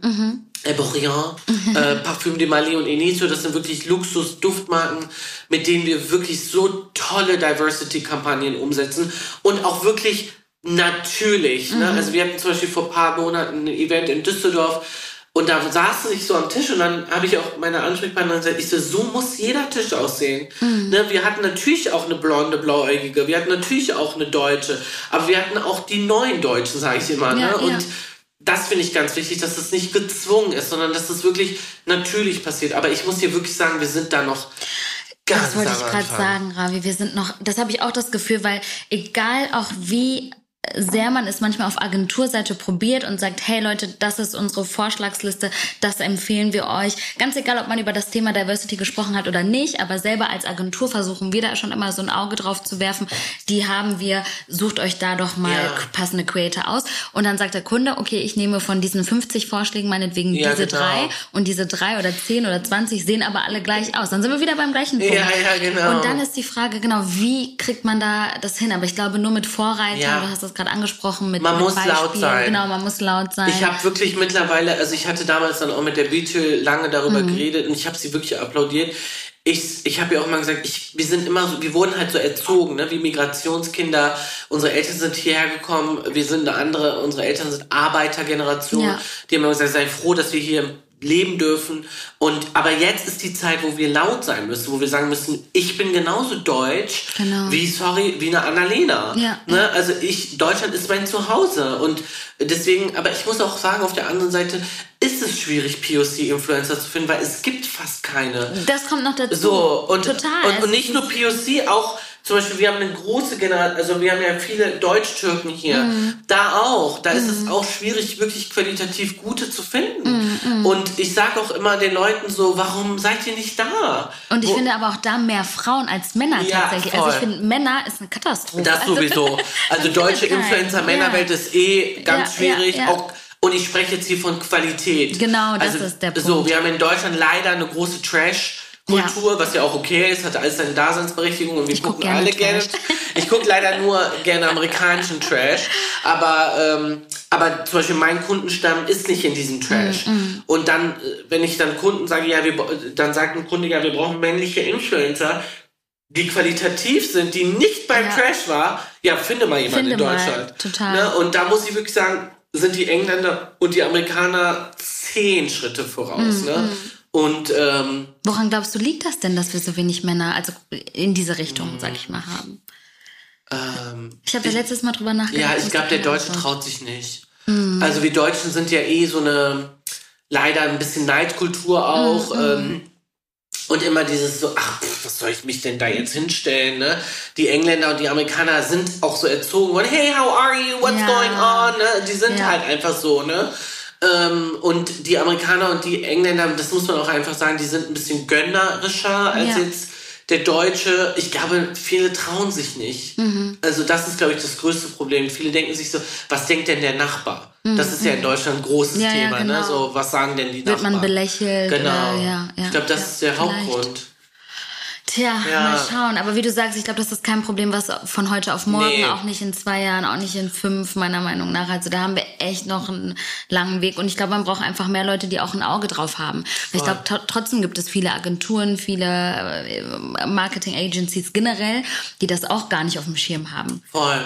mhm. Erborian, äh, Parfüm de Mali und Enicio, das sind wirklich Luxus-Duftmarken, mit denen wir wirklich so tolle Diversity-Kampagnen umsetzen und auch wirklich natürlich. Ne? Mhm. Ne? Also wir hatten zum Beispiel vor ein paar Monaten ein Event in Düsseldorf und da saßen sich so am Tisch und dann habe ich auch meine Ansprechpartnerin gesagt, ich so, so muss jeder Tisch aussehen. Mhm. Ne? Wir hatten natürlich auch eine blonde, blauäugige, wir hatten natürlich auch eine Deutsche, aber wir hatten auch die neuen Deutschen, sage ich immer. Ja, ne? Und ja das finde ich ganz wichtig, dass es nicht gezwungen ist, sondern dass es wirklich natürlich passiert. Aber ich muss dir wirklich sagen, wir sind da noch ganz Das wollte ich gerade sagen, Ravi. Wir sind noch, das habe ich auch das Gefühl, weil egal auch wie sehr man es manchmal auf Agenturseite probiert und sagt, hey Leute, das ist unsere Vorschlagsliste, das empfehlen wir euch. Ganz egal, ob man über das Thema Diversity gesprochen hat oder nicht, aber selber als Agentur versuchen wir da schon immer so ein Auge drauf zu werfen. Die haben wir, sucht euch da doch mal ja. passende Creator aus. Und dann sagt der Kunde, okay, ich nehme von diesen 50 Vorschlägen meinetwegen ja, diese genau. drei und diese drei oder zehn oder 20 sehen aber alle gleich aus. Dann sind wir wieder beim gleichen Punkt. Ja, ja, genau. Und dann ist die Frage, genau, wie kriegt man da das hin? Aber ich glaube, nur mit Vorreiter, ja. du hast das gerade angesprochen mit Man muss Beispielen. laut sein. Genau, man muss laut sein. Ich habe wirklich mittlerweile, also ich hatte damals dann auch mit der Beatle lange darüber mhm. geredet und ich habe sie wirklich applaudiert. Ich, ich habe ja auch mal gesagt, ich, wir sind immer so, wir wurden halt so erzogen, ne, wie Migrationskinder. Unsere Eltern sind hierher gekommen, wir sind eine andere, unsere Eltern sind Arbeitergeneration. Ja. Die haben immer gesagt, sei froh, dass wir hier leben dürfen. Und aber jetzt ist die Zeit, wo wir laut sein müssen, wo wir sagen müssen, ich bin genauso deutsch genau. wie sorry wie eine Annalena. Ja. Ne? Also ich Deutschland ist mein Zuhause und deswegen. Aber ich muss auch sagen, auf der anderen Seite ist es schwierig, POC-Influencer zu finden, weil es gibt fast keine. Das kommt noch dazu. So und total. Und, und nicht nur POC, auch zum Beispiel, wir haben eine große Generation, also wir haben ja viele Deutsch-Türken hier. Mhm. Da auch. Da mhm. ist es mhm. auch schwierig, wirklich qualitativ gute zu finden. Mhm. mhm. Und ich sage auch immer den Leuten so, warum seid ihr nicht da? Und ich Wo, finde aber auch da mehr Frauen als Männer ja, tatsächlich. Voll. Also ich finde, Männer ist eine Katastrophe. Das also, sowieso. Also deutsche Influencer-Männerwelt ja. ist eh ganz ja, schwierig. Auch und ich spreche jetzt hier von Qualität. Genau, das also, ist der Punkt. So, wir haben in Deutschland leider eine große Trash- Kultur, ja. was ja auch okay ist, hat alles seine Daseinsberechtigung und wir ich gucken guck alle gerne. Ich gucke leider nur gerne amerikanischen Trash, aber ähm, aber zum Beispiel mein Kundenstamm ist nicht in diesem Trash. Mm, mm. Und dann, äh, wenn ich dann Kunden sage, ja, wir, dann sagt ein Kunde, ja, wir brauchen männliche Influencer, die qualitativ sind, die nicht beim ja. Trash war, ja, finde mal jemanden finde in Deutschland. Mal. Total. Ne? Und da muss ich wirklich sagen, sind die Engländer und die Amerikaner zehn Schritte voraus. Mm, ne? Und ähm, woran glaubst du liegt das denn, dass wir so wenig Männer, also in diese Richtung, sag ich mal, haben? Ähm, ich habe ja letztes Mal drüber nachgedacht. Ja, ich glaube, der Deutsche traut sich nicht. Mhm. Also wir Deutschen sind ja eh so eine leider ein bisschen Neidkultur auch. Mhm. Ähm, und immer dieses so, ach, pff, was soll ich mich denn da jetzt hinstellen? Ne? Die Engländer und die Amerikaner sind auch so erzogen worden, hey, how are you? What's ja. going on? Ne? Die sind ja. halt einfach so, ne? Ähm, und die Amerikaner und die Engländer, das muss man auch einfach sagen, die sind ein bisschen gönnerischer als ja. jetzt der Deutsche. Ich glaube, viele trauen sich nicht. Mhm. Also das ist, glaube ich, das größte Problem. Viele denken sich so, was denkt denn der Nachbar? Mhm. Das ist ja in mhm. Deutschland ein großes ja, Thema. Ja, ne? genau. ne? So, was sagen denn die Nachbarn? Wird man belächelt? Genau. Oder, ja, ich glaube, das ist der vielleicht. Hauptgrund. Tja, ja. mal schauen. Aber wie du sagst, ich glaube, das ist kein Problem, was von heute auf morgen, nee. auch nicht in zwei Jahren, auch nicht in fünf, meiner Meinung nach. Also da haben wir echt noch einen langen Weg. Und ich glaube, man braucht einfach mehr Leute, die auch ein Auge drauf haben. Voll. Ich glaube, trotzdem gibt es viele Agenturen, viele äh, Marketing-Agencies generell, die das auch gar nicht auf dem Schirm haben. Voll.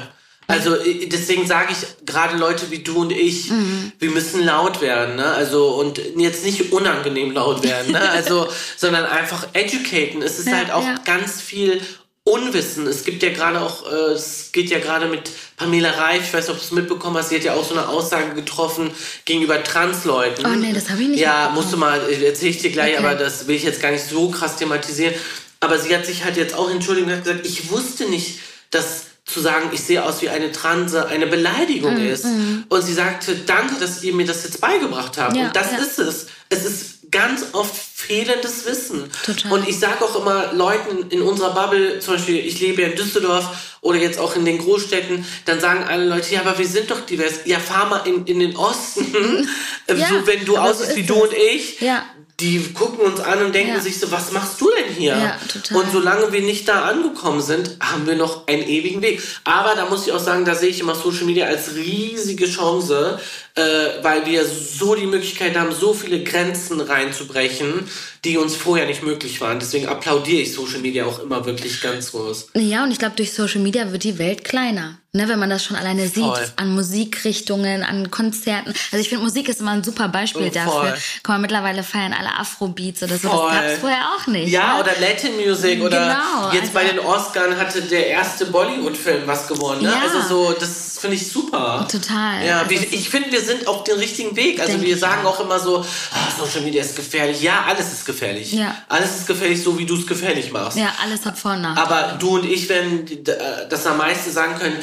Also deswegen sage ich gerade Leute wie du und ich, mhm. wir müssen laut werden, ne? Also und jetzt nicht unangenehm laut werden, ne? Also sondern einfach educaten. Es ist ja, halt auch ja. ganz viel Unwissen. Es gibt ja gerade auch, äh, es geht ja gerade mit Pamela Reif, ich weiß nicht, ob du es mitbekommen hast, sie hat ja auch so eine Aussage getroffen gegenüber Transleuten. Oh nee, das habe ich nicht Ja, musst du mal, erzähle ich dir gleich, Okay. aber das will ich jetzt gar nicht so krass thematisieren. Aber sie hat sich halt jetzt auch entschuldigt und hat gesagt, ich wusste nicht, dass zu sagen, ich sehe aus wie eine Transe, eine Beleidigung Mm, ist. Und sie sagte, danke, dass ihr mir das jetzt beigebracht habt. Ja, und das ja. ist es. Es ist ganz oft fehlendes Wissen. Total. Und ich sage auch immer Leuten in unserer Bubble, zum Beispiel, ich lebe ja in Düsseldorf oder jetzt auch in den Großstädten, dann sagen alle Leute, ja, aber wir sind doch divers. Ja, fahr mal in, in den Osten. Ja, so, wenn du aussiehst so wie du es. und ich, Ja. Die gucken uns an und denken Ja. sich so, was machst du denn hier? Ja, total. Und solange wir nicht da angekommen sind, haben wir noch einen ewigen Weg. Aber da muss ich auch sagen, da sehe ich immer Social Media als riesige Chance, äh, weil wir so die Möglichkeit haben, so viele Grenzen reinzubrechen, die uns vorher nicht möglich waren. Deswegen applaudiere ich Social Media auch immer wirklich ganz groß. Ja, und ich glaube, durch Social Media wird die Welt kleiner. Ne, wenn man das schon alleine sieht, Voll. an Musikrichtungen, an Konzerten. Also ich finde, Musik ist immer ein super Beispiel Oh, dafür. Guck mal, mittlerweile feiern alle Afrobeats oder so. Voll. Das gab's vorher auch nicht. Ja, ne? oder Latin Music oder Genau, jetzt also- bei den Oscars hatte der erste Bollywood-Film was gewonnen. Ne? Ja. Also so, das finde ich super. Total. Ja, Also es ich finde, wir sind auf dem richtigen Weg. Also Denk wir sagen auch. immer so, ah, Social Media ist gefährlich. Ja, alles ist gefährlich. Ja. Alles ist gefährlich, so wie du es gefährlich machst. Ja, alles hat Vor- und Nachteile. Aber du und ich werden äh, das am meisten sagen können.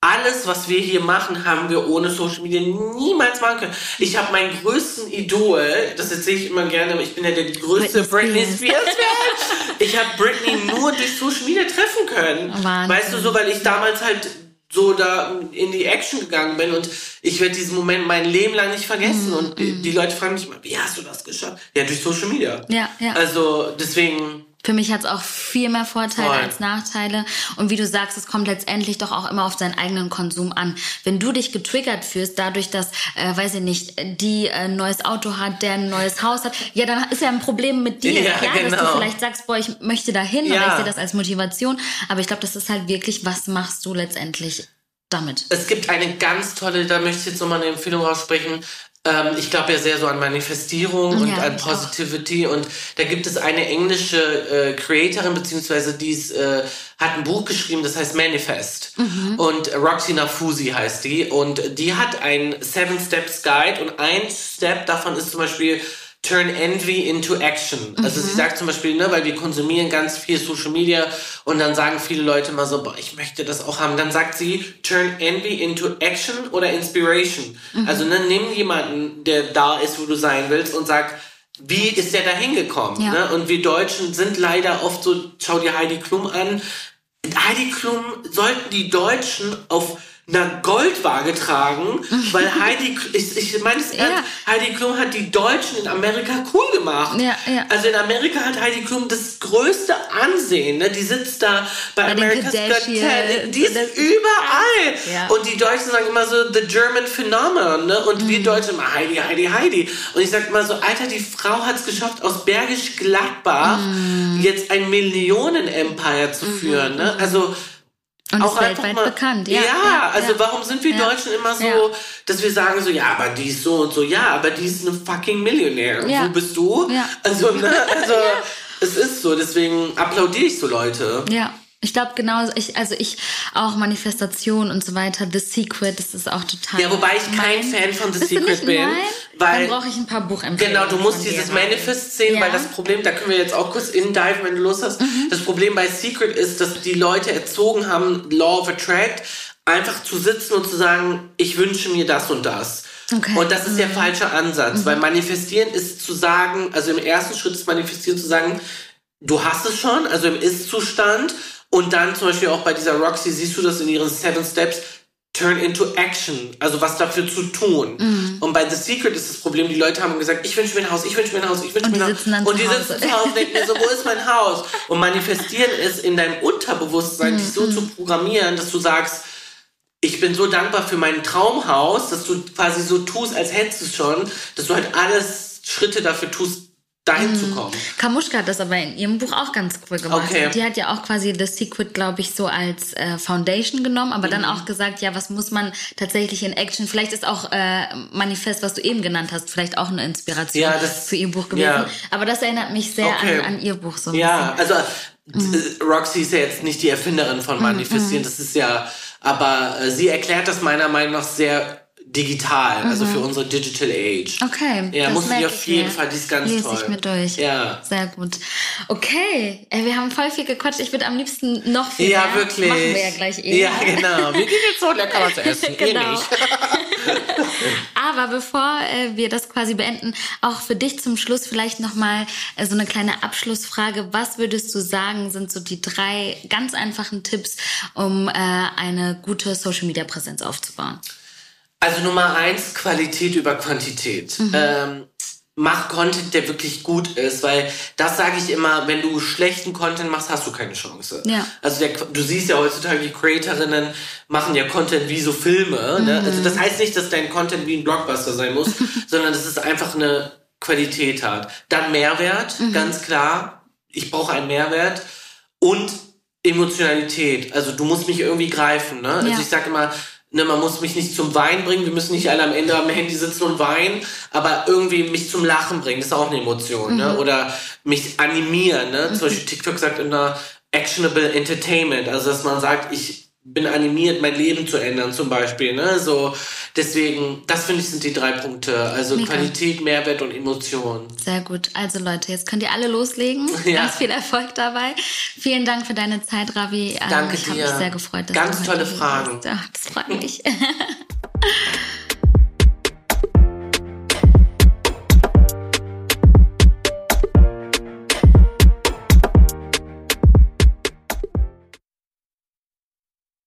Alles, was wir hier machen, haben wir ohne Social Media niemals machen können. Ich habe meinen größten Idol, das erzähle ich immer gerne, ich bin ja der größte Britney Britney Spears. Spears-Fan. Ich habe Britney nur durch Social Media treffen können. Wahnsinn. Weißt du, so, weil ich damals halt so da in die Action gegangen bin und ich werde diesen Moment mein Leben lang nicht Mhm, vergessen. Und die, die Leute fragen mich immer, wie hast du das geschafft? Ja, durch Social Media. Ja, ja. Also deswegen, Für mich hat es auch viel mehr Vorteile Voll. als Nachteile. Und wie du sagst, es kommt letztendlich doch auch immer auf seinen eigenen Konsum an. Wenn du dich getriggert fühlst, dadurch, dass, äh, weiß ich nicht, die äh, ein neues Auto hat, der ein neues Haus hat, ja, dann ist ja ein Problem mit dir. Ja, Klar, dass du genau. vielleicht sagst, boah, ich möchte dahin oder Ja. ich sehe das als Motivation. Aber ich glaube, das ist halt wirklich, was machst du letztendlich damit? Es gibt eine ganz tolle, da möchte ich jetzt nochmal eine Empfehlung raussprechen. Ähm, ich glaube ja sehr so an Manifestierung und Ja, an ich Positivity. Und da gibt es eine englische äh, Creatorin, beziehungsweise die ist, äh, hat ein Buch geschrieben, das heißt Manifest. Und Roxy Nafusi heißt die. Und die hat ein Seven Steps Guide und ein Step davon ist zum Beispiel Turn Envy into Action. Also sie sagt zum Beispiel, ne, weil wir konsumieren ganz viel Social Media und dann sagen viele Leute immer so, boah, ich möchte das auch haben. Dann sagt sie, turn Envy into Action oder Inspiration. Also ne, nimm jemanden, der da ist, wo du sein willst und sag, wie ist der da hingekommen? Ja. Ne? Und wir Deutschen sind leider oft so, schau dir Heidi Klum an. Heidi Klum sollten die Deutschen auf einer Goldwaage tragen, weil Heidi, ich, ich meine es ernst, Heidi Klum hat die Deutschen in Amerika cool gemacht. Ja, ja. Also in Amerika hat Heidi Klum das größte Ansehen. Ne? Die sitzt da bei, Bei America's Got. Talent. Die ist Das- überall. Ja. Und die Deutschen sagen immer so, the German Phenomenon. Ne? Und Mhm. wir Deutschen immer Heidi, Heidi, Heidi. Und ich sag mal so, Alter, die Frau hat es geschafft, aus Bergisch Gladbach Mhm. jetzt ein Millionen-Empire zu führen. Ne? Also Und auch ist einfach weltweit mal, bekannt. Ja, Ja, ja, also ja. warum sind wir Ja. Deutschen immer so, dass wir sagen so, ja, aber die ist so und so, ja, aber die ist eine fucking Millionär. Ja. Wo bist du? Ja. Also, ne, also es ist so, deswegen applaudiere ich so Leute. Ja, ich glaube genau, ich, also ich auch Manifestation und so weiter, The Secret, das ist auch total. Ja, wobei ich kein Fan von The Secret bin, Nein? weil- Dann brauche ich ein paar Buchempfehlungen. Genau, du musst dieses Manifest sehen, Ja. weil das Problem, da können wir jetzt auch kurz indiven, wenn du Lust hast. Mhm. Das Problem bei Secret ist, dass die Leute erzogen haben, Law of Attract, einfach zu sitzen und zu sagen, ich wünsche mir das und das. Okay. Und das ist Mhm. der falsche Ansatz, weil manifestieren ist zu sagen, also im ersten Schritt ist manifestieren zu sagen, du hast es schon, also im Ist-Zustand und dann zum Beispiel auch bei dieser Roxy siehst du das in ihren Seven Steps, turn into action, also was dafür zu tun. Mhm. Und bei The Secret ist das Problem, die Leute haben gesagt, ich wünsche mir ein Haus, ich wünsche mir ein Haus, ich wünsche mir ein Haus. und die Hause. sitzen zu Hause und denken mir so, wo ist mein Haus? Und manifestieren ist in deinem Unterbewusstsein, dich Mhm. so zu programmieren, dass du sagst, ich bin so dankbar für mein Traumhaus, dass du quasi so tust, als hättest du es schon, dass du halt alles Schritte dafür tust, dahin Mhm. zu kommen. Kamuschka hat das aber in ihrem Buch auch ganz cool gemacht. Okay. Die hat ja auch quasi The Secret, glaube ich, so als äh, Foundation genommen, aber Mhm. dann auch gesagt, ja, was muss man tatsächlich in Action? Vielleicht ist auch äh, Manifest, was du eben genannt hast, vielleicht auch eine Inspiration Ja, das- für ihr Buch gewesen. ja. Aber das erinnert mich sehr Okay. an, an ihr Buch so. ein Ja, also Mhm. Roxy ist ja jetzt nicht die Erfinderin von Manifestieren, mhm. das ist ja, aber äh, sie erklärt das meiner Meinung nach sehr digital, mhm. also für unsere Digital Age. Okay. Ja, muss ich auf jeden mir. Fall, die ist ganz Lese toll. ich mir durch. Ja. Sehr gut. Okay, wir haben voll viel gequatscht. Ich würde am liebsten noch viel Ja, mehr. wirklich. Machen wir ja gleich eh. Ja, genau. Mir geht jetzt so lecker was essen. genau. Nicht. Aber bevor äh, wir das quasi beenden, auch für dich zum Schluss vielleicht nochmal äh, so eine kleine Abschlussfrage. Was würdest du sagen, sind so die drei ganz einfachen Tipps, um äh, eine gute Social-Media-Präsenz aufzubauen? Also Nummer eins, Qualität über Quantität. Mhm. Ähm, mach Content, der wirklich gut ist, weil das sage ich immer, wenn du schlechten Content machst, hast du keine Chance. Ja. Also der, du siehst ja heutzutage, die Creatorinnen machen ja Content wie so Filme. Ne? Mhm. Also das heißt nicht, dass dein Content wie ein Blockbuster sein muss, sondern dass es einfach eine Qualität hat. Dann Mehrwert, mhm. ganz klar. Ich brauche einen Mehrwert und Emotionalität. Also du musst mich irgendwie greifen. Ne? Also ja. ich sage immer, Ne, man muss mich nicht zum Weinen bringen, wir müssen nicht alle am Ende am Handy sitzen und weinen, aber irgendwie mich zum Lachen bringen, das ist auch eine Emotion, ne? mhm. ne? Oder mich animieren, ne? Mhm. Zum Beispiel TikTok sagt immer Actionable Entertainment, also dass man sagt, ich bin animiert, mein Leben zu ändern, zum Beispiel. Ne? So, deswegen, das finde ich sind die drei Punkte. Also Mega. Qualität, Mehrwert und Emotion. Sehr gut. Also Leute, jetzt könnt ihr alle loslegen. Ja. Ganz viel Erfolg dabei. Vielen Dank für deine Zeit, Ravi. Danke ich dir. Ich habe mich sehr gefreut. Dass Ganz tolle Fragen. Ja, das freut mich.